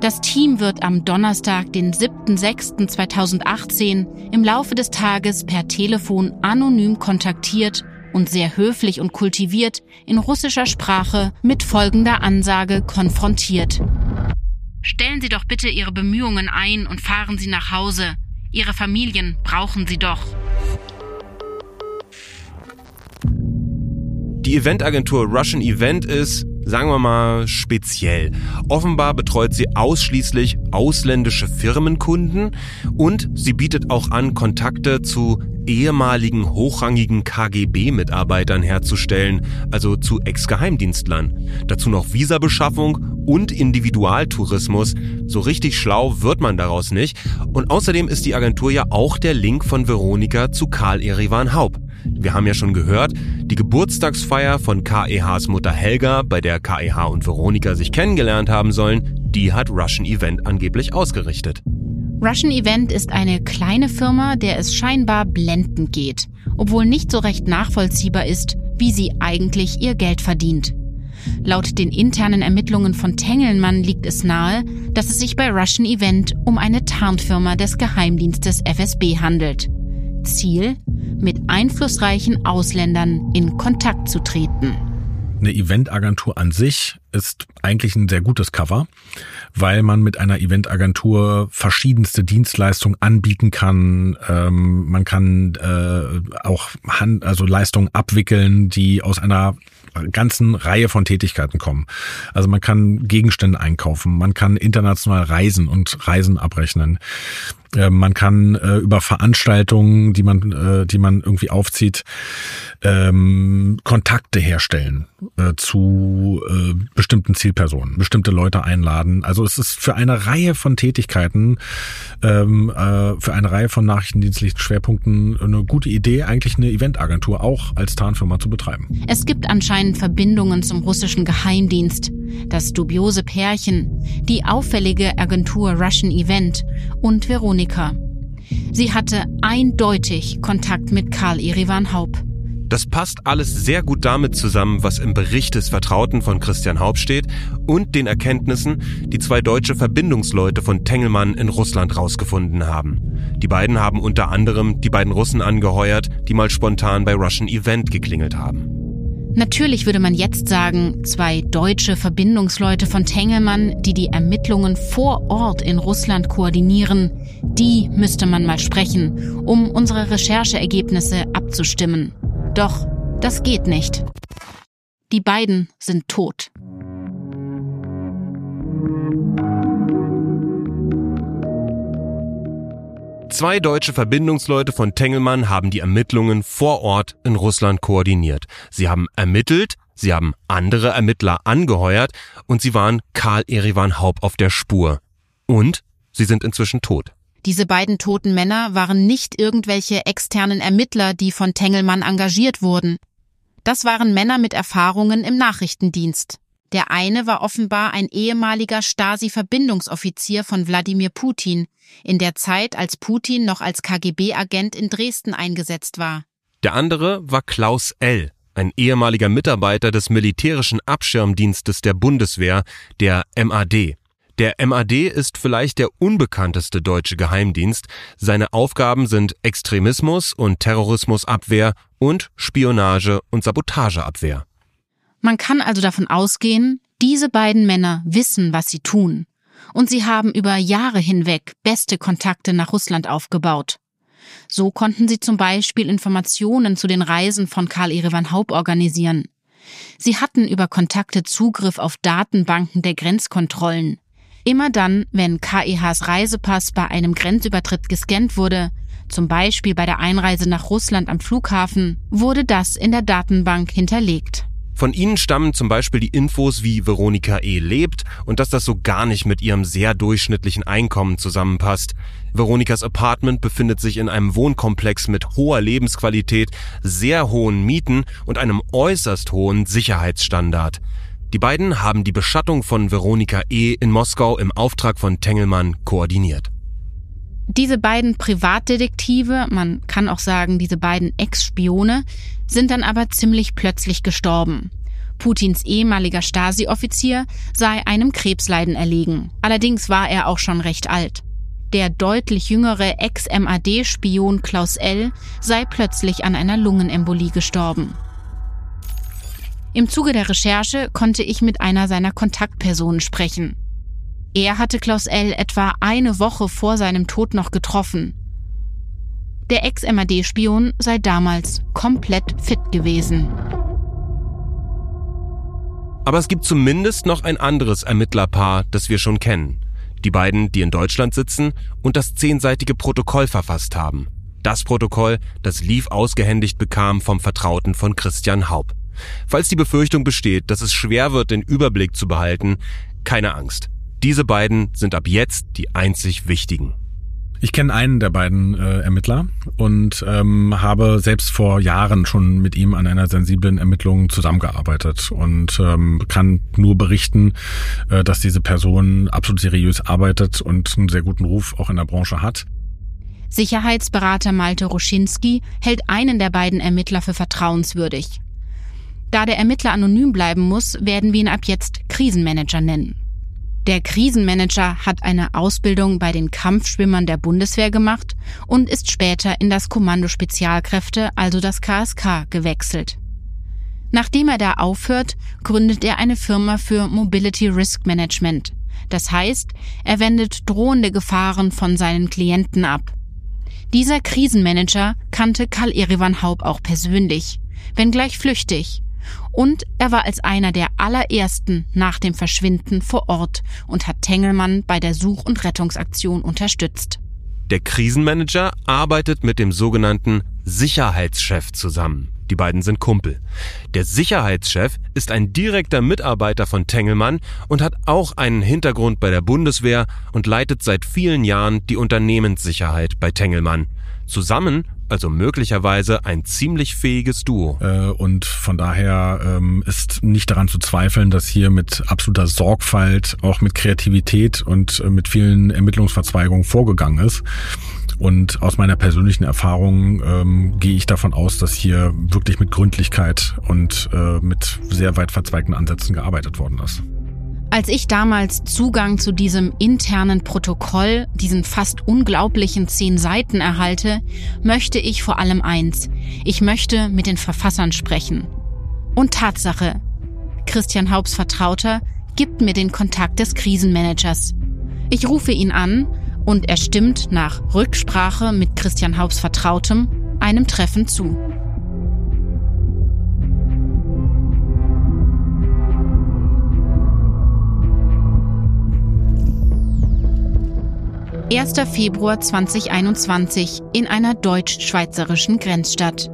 Das Team wird am Donnerstag, den 7.6.2018, im Laufe des Tages per Telefon anonym kontaktiert und sehr höflich und kultiviert in russischer Sprache mit folgender Ansage konfrontiert. Stellen Sie doch bitte Ihre Bemühungen ein und fahren Sie nach Hause. Ihre Familien brauchen Sie doch. Die Eventagentur Russian Event ist, sagen wir mal, speziell. Offenbar betreut sie ausschließlich ausländische Firmenkunden und sie bietet auch an, Kontakte zu ehemaligen hochrangigen KGB-Mitarbeitern herzustellen, also zu Ex-Geheimdienstlern. Dazu noch Visabeschaffung und Individualtourismus. So richtig schlau wird man daraus nicht. Und außerdem ist die Agentur ja auch der Link von Veronika zu Karl Erivan Haub. Wir haben ja schon gehört, die Geburtstagsfeier von KEHs Mutter Helga, bei der KEH und Veronika sich kennengelernt haben sollen, die hat Russian Event angeblich ausgerichtet. Russian Event ist eine kleine Firma, der es scheinbar blendend geht, obwohl nicht so recht nachvollziehbar ist, wie sie eigentlich ihr Geld verdient. Laut den internen Ermittlungen von Tengelmann liegt es nahe, dass es sich bei Russian Event um eine Tarnfirma des Geheimdienstes FSB handelt. Ziel, mit einflussreichen Ausländern in Kontakt zu treten. Eine Eventagentur an sich ist eigentlich ein sehr gutes Cover, weil man mit einer Eventagentur verschiedenste Dienstleistungen anbieten kann. Ähm, man kann äh, auch Hand, also Leistungen abwickeln, die aus einer ganzen Reihe von Tätigkeiten kommen. Also man kann Gegenstände einkaufen, man kann international reisen und Reisen abrechnen. Äh, man kann äh, über Veranstaltungen, die man, äh, die man irgendwie aufzieht, ähm, Kontakte herstellen äh, zu äh, bestimmten Zielpersonen, bestimmte Leute einladen. Also es ist für eine Reihe von Tätigkeiten, ähm, äh, für eine Reihe von nachrichtendienstlichen Schwerpunkten eine gute Idee, eigentlich eine Eventagentur auch als Tarnfirma zu betreiben. Es gibt anscheinend Verbindungen zum russischen Geheimdienst. Das dubiose Pärchen, die auffällige Agentur Russian Event und Veronika. Sie hatte eindeutig Kontakt mit Karl Erivan Haupt. Das passt alles sehr gut damit zusammen, was im Bericht des Vertrauten von Christian Haupt steht und den Erkenntnissen, die zwei deutsche Verbindungsleute von Tengelmann in Russland rausgefunden haben. Die beiden haben unter anderem die beiden Russen angeheuert, die mal spontan bei Russian Event geklingelt haben. Natürlich würde man jetzt sagen, zwei deutsche Verbindungsleute von Tengelmann, die die Ermittlungen vor Ort in Russland koordinieren, die müsste man mal sprechen, um unsere Rechercheergebnisse abzustimmen. Doch das geht nicht. Die beiden sind tot. Zwei deutsche Verbindungsleute von Tengelmann haben die Ermittlungen vor Ort in Russland koordiniert. Sie haben ermittelt, sie haben andere Ermittler angeheuert und sie waren Karl Erivan Haupt auf der Spur. Und sie sind inzwischen tot. Diese beiden toten Männer waren nicht irgendwelche externen Ermittler, die von Tengelmann engagiert wurden. Das waren Männer mit Erfahrungen im Nachrichtendienst. Der eine war offenbar ein ehemaliger Stasi-Verbindungsoffizier von Wladimir Putin, in der Zeit, als Putin noch als KGB-Agent in Dresden eingesetzt war. Der andere war Klaus L., ein ehemaliger Mitarbeiter des militärischen Abschirmdienstes der Bundeswehr, der MAD. Der MAD ist vielleicht der unbekannteste deutsche Geheimdienst. Seine Aufgaben sind Extremismus und Terrorismusabwehr und Spionage und Sabotageabwehr. Man kann also davon ausgehen, diese beiden Männer wissen, was sie tun. Und sie haben über Jahre hinweg beste Kontakte nach Russland aufgebaut. So konnten sie zum Beispiel Informationen zu den Reisen von Karl Erevan Haupt organisieren. Sie hatten über Kontakte Zugriff auf Datenbanken der Grenzkontrollen. Immer dann, wenn KEHs Reisepass bei einem Grenzübertritt gescannt wurde, zum Beispiel bei der Einreise nach Russland am Flughafen, wurde das in der Datenbank hinterlegt. Von ihnen stammen zum Beispiel die Infos, wie Veronika E. lebt und dass das so gar nicht mit ihrem sehr durchschnittlichen Einkommen zusammenpasst. Veronikas Apartment befindet sich in einem Wohnkomplex mit hoher Lebensqualität, sehr hohen Mieten und einem äußerst hohen Sicherheitsstandard. Die beiden haben die Beschattung von Veronika E. in Moskau im Auftrag von Tengelmann koordiniert. Diese beiden Privatdetektive, man kann auch sagen diese beiden Ex-Spione, sind dann aber ziemlich plötzlich gestorben. Putins ehemaliger Stasi-Offizier sei einem Krebsleiden erlegen. Allerdings war er auch schon recht alt. Der deutlich jüngere Ex-MAD-Spion Klaus L. sei plötzlich an einer Lungenembolie gestorben. Im Zuge der Recherche konnte ich mit einer seiner Kontaktpersonen sprechen. Er hatte Klaus L. etwa eine Woche vor seinem Tod noch getroffen. Der Ex-MAD-Spion sei damals komplett fit gewesen. Aber es gibt zumindest noch ein anderes Ermittlerpaar, das wir schon kennen. Die beiden, die in Deutschland sitzen und das zehnseitige Protokoll verfasst haben. Das Protokoll, das Lief ausgehändigt bekam vom Vertrauten von Christian Haupt. Falls die Befürchtung besteht, dass es schwer wird, den Überblick zu behalten, keine Angst. Diese beiden sind ab jetzt die einzig wichtigen. Ich kenne einen der beiden äh, Ermittler und ähm, habe selbst vor Jahren schon mit ihm an einer sensiblen Ermittlung zusammengearbeitet und ähm, kann nur berichten, äh, dass diese Person absolut seriös arbeitet und einen sehr guten Ruf auch in der Branche hat. Sicherheitsberater Malte Ruschinski hält einen der beiden Ermittler für vertrauenswürdig. Da der Ermittler anonym bleiben muss, werden wir ihn ab jetzt Krisenmanager nennen. Der Krisenmanager hat eine Ausbildung bei den Kampfschwimmern der Bundeswehr gemacht und ist später in das Kommando Spezialkräfte, also das KSK, gewechselt. Nachdem er da aufhört, gründet er eine Firma für Mobility Risk Management. Das heißt, er wendet drohende Gefahren von seinen Klienten ab. Dieser Krisenmanager kannte Karl Erivan Haupt auch persönlich, wenngleich flüchtig, und er war als einer der allerersten nach dem Verschwinden vor Ort und hat Tengelmann bei der Such- und Rettungsaktion unterstützt. Der Krisenmanager arbeitet mit dem sogenannten Sicherheitschef zusammen. Die beiden sind Kumpel. Der Sicherheitschef ist ein direkter Mitarbeiter von Tengelmann und hat auch einen Hintergrund bei der Bundeswehr und leitet seit vielen Jahren die Unternehmenssicherheit bei Tengelmann. Zusammen also möglicherweise ein ziemlich fähiges Duo. Äh, und von daher ähm, ist nicht daran zu zweifeln, dass hier mit absoluter Sorgfalt, auch mit Kreativität und äh, mit vielen Ermittlungsverzweigungen vorgegangen ist. Und aus meiner persönlichen Erfahrung ähm, gehe ich davon aus, dass hier wirklich mit Gründlichkeit und äh, mit sehr weit verzweigten Ansätzen gearbeitet worden ist. Als ich damals Zugang zu diesem internen Protokoll, diesen fast unglaublichen zehn Seiten erhalte, möchte ich vor allem eins. Ich möchte mit den Verfassern sprechen. Und Tatsache. Christian Haupts Vertrauter gibt mir den Kontakt des Krisenmanagers. Ich rufe ihn an und er stimmt nach Rücksprache mit Christian Haupts Vertrautem einem Treffen zu. 1. Februar 2021 in einer deutsch-schweizerischen Grenzstadt.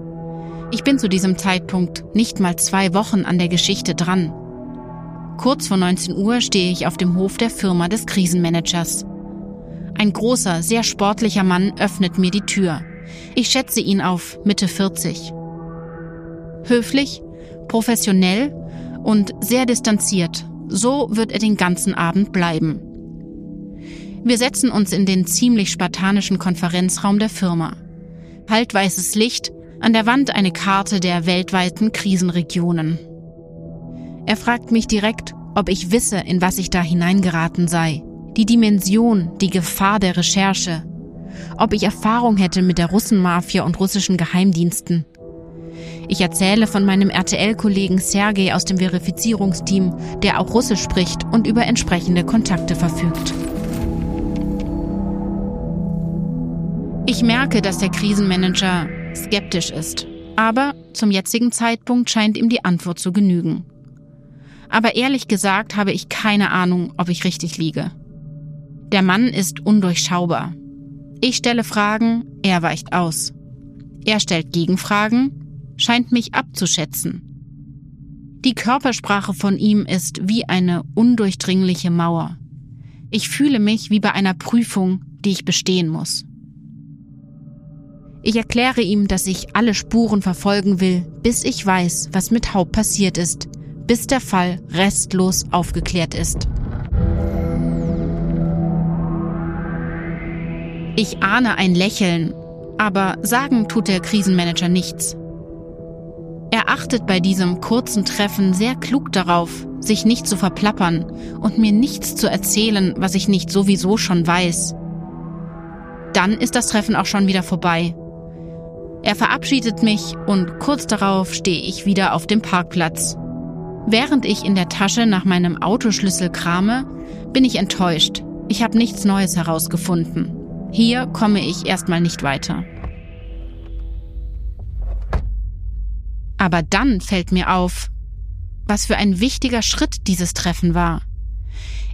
Ich bin zu diesem Zeitpunkt nicht mal zwei Wochen an der Geschichte dran. Kurz vor 19 Uhr stehe ich auf dem Hof der Firma des Krisenmanagers. Ein großer, sehr sportlicher Mann öffnet mir die Tür. Ich schätze ihn auf Mitte 40. Höflich, professionell und sehr distanziert. So wird er den ganzen Abend bleiben. Wir setzen uns in den ziemlich spartanischen Konferenzraum der Firma. Haltweißes Licht, an der Wand eine Karte der weltweiten Krisenregionen. Er fragt mich direkt, ob ich wisse, in was ich da hineingeraten sei. Die Dimension, die Gefahr der Recherche. Ob ich Erfahrung hätte mit der Russenmafia und russischen Geheimdiensten. Ich erzähle von meinem RTL-Kollegen Sergei aus dem Verifizierungsteam, der auch Russisch spricht und über entsprechende Kontakte verfügt. Merke, dass der Krisenmanager skeptisch ist. Aber zum jetzigen Zeitpunkt scheint ihm die Antwort zu genügen. Aber ehrlich gesagt habe ich keine Ahnung, ob ich richtig liege. Der Mann ist undurchschaubar. Ich stelle Fragen, er weicht aus. Er stellt Gegenfragen, scheint mich abzuschätzen. Die Körpersprache von ihm ist wie eine undurchdringliche Mauer. Ich fühle mich wie bei einer Prüfung, die ich bestehen muss. Ich erkläre ihm, dass ich alle Spuren verfolgen will, bis ich weiß, was mit Haupt passiert ist, bis der Fall restlos aufgeklärt ist. Ich ahne ein Lächeln, aber sagen tut der Krisenmanager nichts. Er achtet bei diesem kurzen Treffen sehr klug darauf, sich nicht zu verplappern und mir nichts zu erzählen, was ich nicht sowieso schon weiß. Dann ist das Treffen auch schon wieder vorbei er verabschiedet mich und kurz darauf stehe ich wieder auf dem Parkplatz. Während ich in der Tasche nach meinem Autoschlüssel krame, bin ich enttäuscht. Ich habe nichts Neues herausgefunden. Hier komme ich erstmal nicht weiter. Aber dann fällt mir auf, was für ein wichtiger Schritt dieses Treffen war.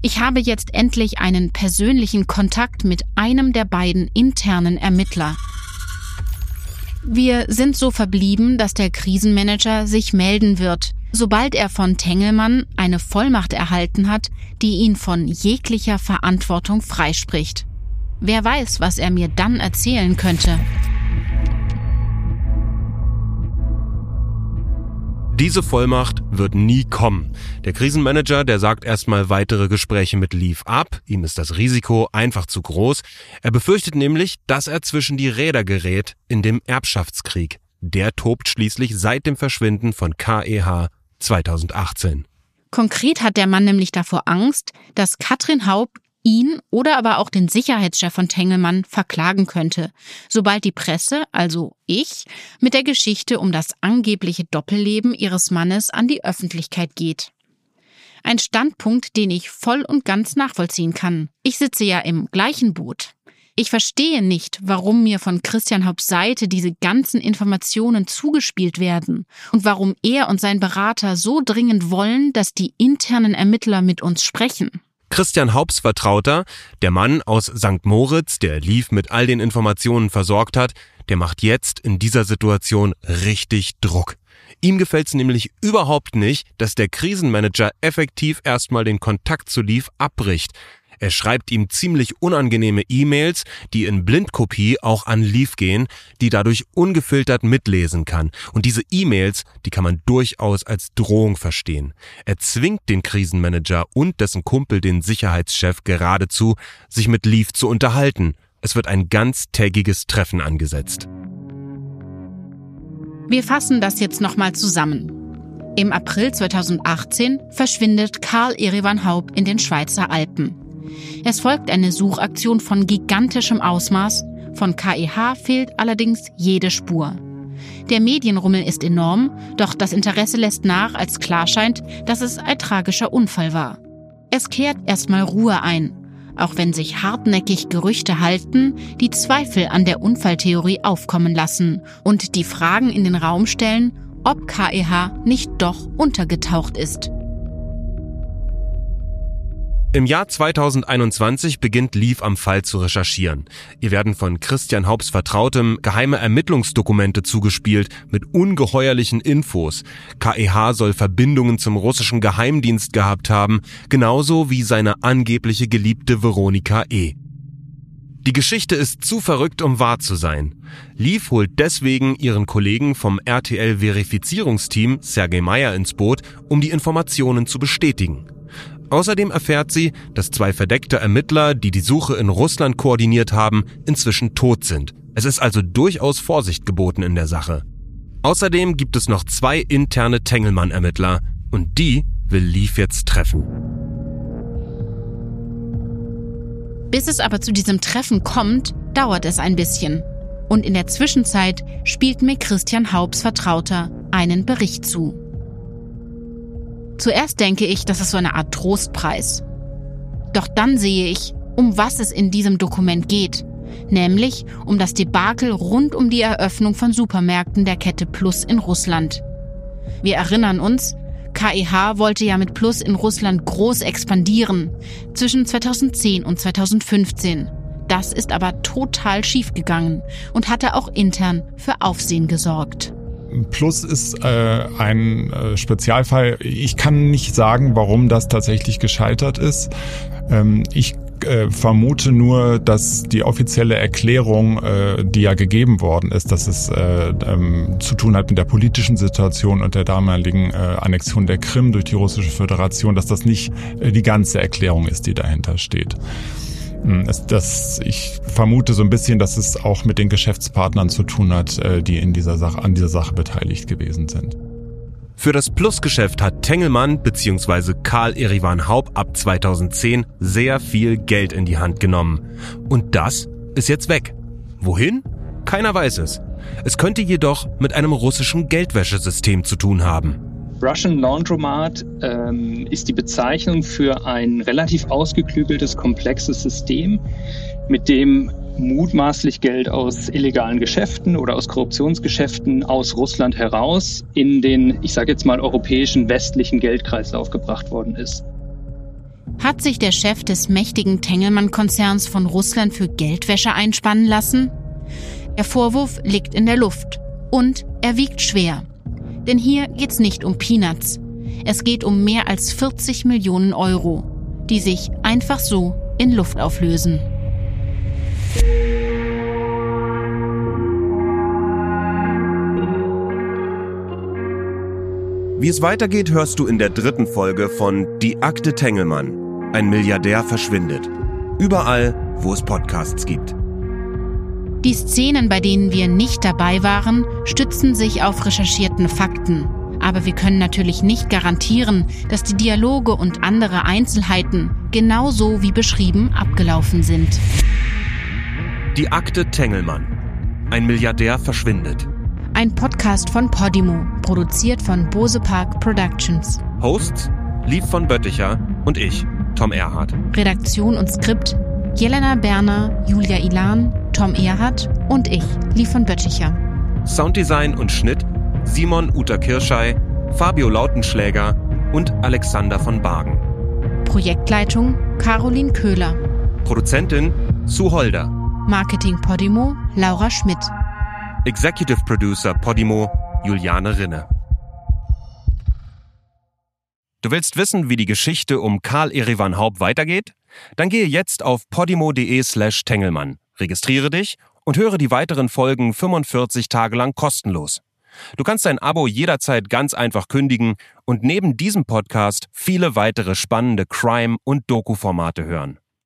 Ich habe jetzt endlich einen persönlichen Kontakt mit einem der beiden internen Ermittler. Wir sind so verblieben, dass der Krisenmanager sich melden wird, sobald er von Tengelmann eine Vollmacht erhalten hat, die ihn von jeglicher Verantwortung freispricht. Wer weiß, was er mir dann erzählen könnte. Diese Vollmacht wird nie kommen. Der Krisenmanager, der sagt erstmal weitere Gespräche mit Leaf ab. Ihm ist das Risiko einfach zu groß. Er befürchtet nämlich, dass er zwischen die Räder gerät in dem Erbschaftskrieg. Der tobt schließlich seit dem Verschwinden von KEH 2018. Konkret hat der Mann nämlich davor Angst, dass Katrin Haub ihn oder aber auch den Sicherheitschef von Tengelmann verklagen könnte, sobald die Presse, also ich, mit der Geschichte um das angebliche Doppelleben ihres Mannes an die Öffentlichkeit geht. Ein Standpunkt, den ich voll und ganz nachvollziehen kann. Ich sitze ja im gleichen Boot. Ich verstehe nicht, warum mir von Christian Haupts Seite diese ganzen Informationen zugespielt werden und warum er und sein Berater so dringend wollen, dass die internen Ermittler mit uns sprechen. Christian Haupts Vertrauter, der Mann aus St. Moritz, der Lief mit all den Informationen versorgt hat, der macht jetzt in dieser Situation richtig Druck. Ihm gefällt es nämlich überhaupt nicht, dass der Krisenmanager effektiv erstmal den Kontakt zu Leaf abbricht. Er schreibt ihm ziemlich unangenehme E-Mails, die in Blindkopie auch an Leaf gehen, die dadurch ungefiltert mitlesen kann. Und diese E-Mails, die kann man durchaus als Drohung verstehen. Er zwingt den Krisenmanager und dessen Kumpel, den Sicherheitschef, geradezu, sich mit Leaf zu unterhalten. Es wird ein ganztägiges Treffen angesetzt. Wir fassen das jetzt nochmal zusammen. Im April 2018 verschwindet Karl Erivan Haupt in den Schweizer Alpen. Es folgt eine Suchaktion von gigantischem Ausmaß. Von KEH fehlt allerdings jede Spur. Der Medienrummel ist enorm, doch das Interesse lässt nach, als klar scheint, dass es ein tragischer Unfall war. Es kehrt erstmal Ruhe ein, auch wenn sich hartnäckig Gerüchte halten, die Zweifel an der Unfalltheorie aufkommen lassen und die Fragen in den Raum stellen, ob KEH nicht doch untergetaucht ist. Im Jahr 2021 beginnt Leaf am Fall zu recherchieren. Ihr werden von Christian Haupts Vertrautem geheime Ermittlungsdokumente zugespielt mit ungeheuerlichen Infos. KEH soll Verbindungen zum russischen Geheimdienst gehabt haben, genauso wie seine angebliche Geliebte Veronika E. Die Geschichte ist zu verrückt, um wahr zu sein. Leaf holt deswegen ihren Kollegen vom RTL-Verifizierungsteam Sergei Meyer ins Boot, um die Informationen zu bestätigen. Außerdem erfährt sie, dass zwei verdeckte Ermittler, die die Suche in Russland koordiniert haben, inzwischen tot sind. Es ist also durchaus Vorsicht geboten in der Sache. Außerdem gibt es noch zwei interne Tengelmann-Ermittler und die will Leaf jetzt treffen. Bis es aber zu diesem Treffen kommt, dauert es ein bisschen. Und in der Zwischenzeit spielt mir Christian Haubs Vertrauter einen Bericht zu. Zuerst denke ich, das ist so eine Art Trostpreis. Doch dann sehe ich, um was es in diesem Dokument geht, nämlich um das Debakel rund um die Eröffnung von Supermärkten der Kette Plus in Russland. Wir erinnern uns, KIH wollte ja mit Plus in Russland groß expandieren, zwischen 2010 und 2015. Das ist aber total schiefgegangen und hatte auch intern für Aufsehen gesorgt. Plus ist äh, ein äh, Spezialfall. Ich kann nicht sagen, warum das tatsächlich gescheitert ist. Ähm, ich äh, vermute nur, dass die offizielle Erklärung, äh, die ja gegeben worden ist, dass es äh, ähm, zu tun hat mit der politischen Situation und der damaligen äh, Annexion der Krim durch die russische Föderation, dass das nicht äh, die ganze Erklärung ist, die dahinter steht. Hm, das, ich vermute so ein bisschen, dass es auch mit den Geschäftspartnern zu tun hat, äh, die in dieser Sache, an dieser Sache beteiligt gewesen sind. Für das Plusgeschäft hat Tengelmann bzw. Karl Erivan Haub ab 2010 sehr viel Geld in die Hand genommen. Und das ist jetzt weg. Wohin? Keiner weiß es. Es könnte jedoch mit einem russischen Geldwäschesystem zu tun haben. Russian Laundromat ähm, ist die Bezeichnung für ein relativ ausgeklügeltes, komplexes System, mit dem mutmaßlich Geld aus illegalen Geschäften oder aus Korruptionsgeschäften aus Russland heraus in den, ich sage jetzt mal, europäischen westlichen Geldkreislauf gebracht worden ist. Hat sich der Chef des mächtigen Tengelmann-Konzerns von Russland für Geldwäsche einspannen lassen? Der Vorwurf liegt in der Luft und er wiegt schwer. Denn hier geht's nicht um Peanuts. Es geht um mehr als 40 Millionen Euro, die sich einfach so in Luft auflösen. Wie es weitergeht, hörst du in der dritten Folge von Die Akte Tengelmann. Ein Milliardär verschwindet. Überall, wo es Podcasts gibt. Die Szenen, bei denen wir nicht dabei waren, stützen sich auf recherchierten Fakten. Aber wir können natürlich nicht garantieren, dass die Dialoge und andere Einzelheiten genauso wie beschrieben abgelaufen sind. Die Akte Tengelmann. Ein Milliardär verschwindet. Ein Podcast von Podimo, produziert von Bose Park Productions. Hosts Lieb von Bötticher und ich, Tom Erhardt. Redaktion und Skript Jelena Berner, Julia Ilan, Tom Erhardt und ich, Liv von Bötticher. Sounddesign und Schnitt Simon Uta Kirschei, Fabio Lautenschläger und Alexander von Bargen. Projektleitung Caroline Köhler. Produzentin Sue Holder. Marketing Podimo Laura Schmidt. Executive Producer Podimo Juliane Rinne. Du willst wissen, wie die Geschichte um Karl Erivan Haupt weitergeht? Dann gehe jetzt auf podimo.de slash Tengelmann, registriere dich und höre die weiteren Folgen 45 Tage lang kostenlos. Du kannst dein Abo jederzeit ganz einfach kündigen und neben diesem Podcast viele weitere spannende Crime- und Doku-Formate hören.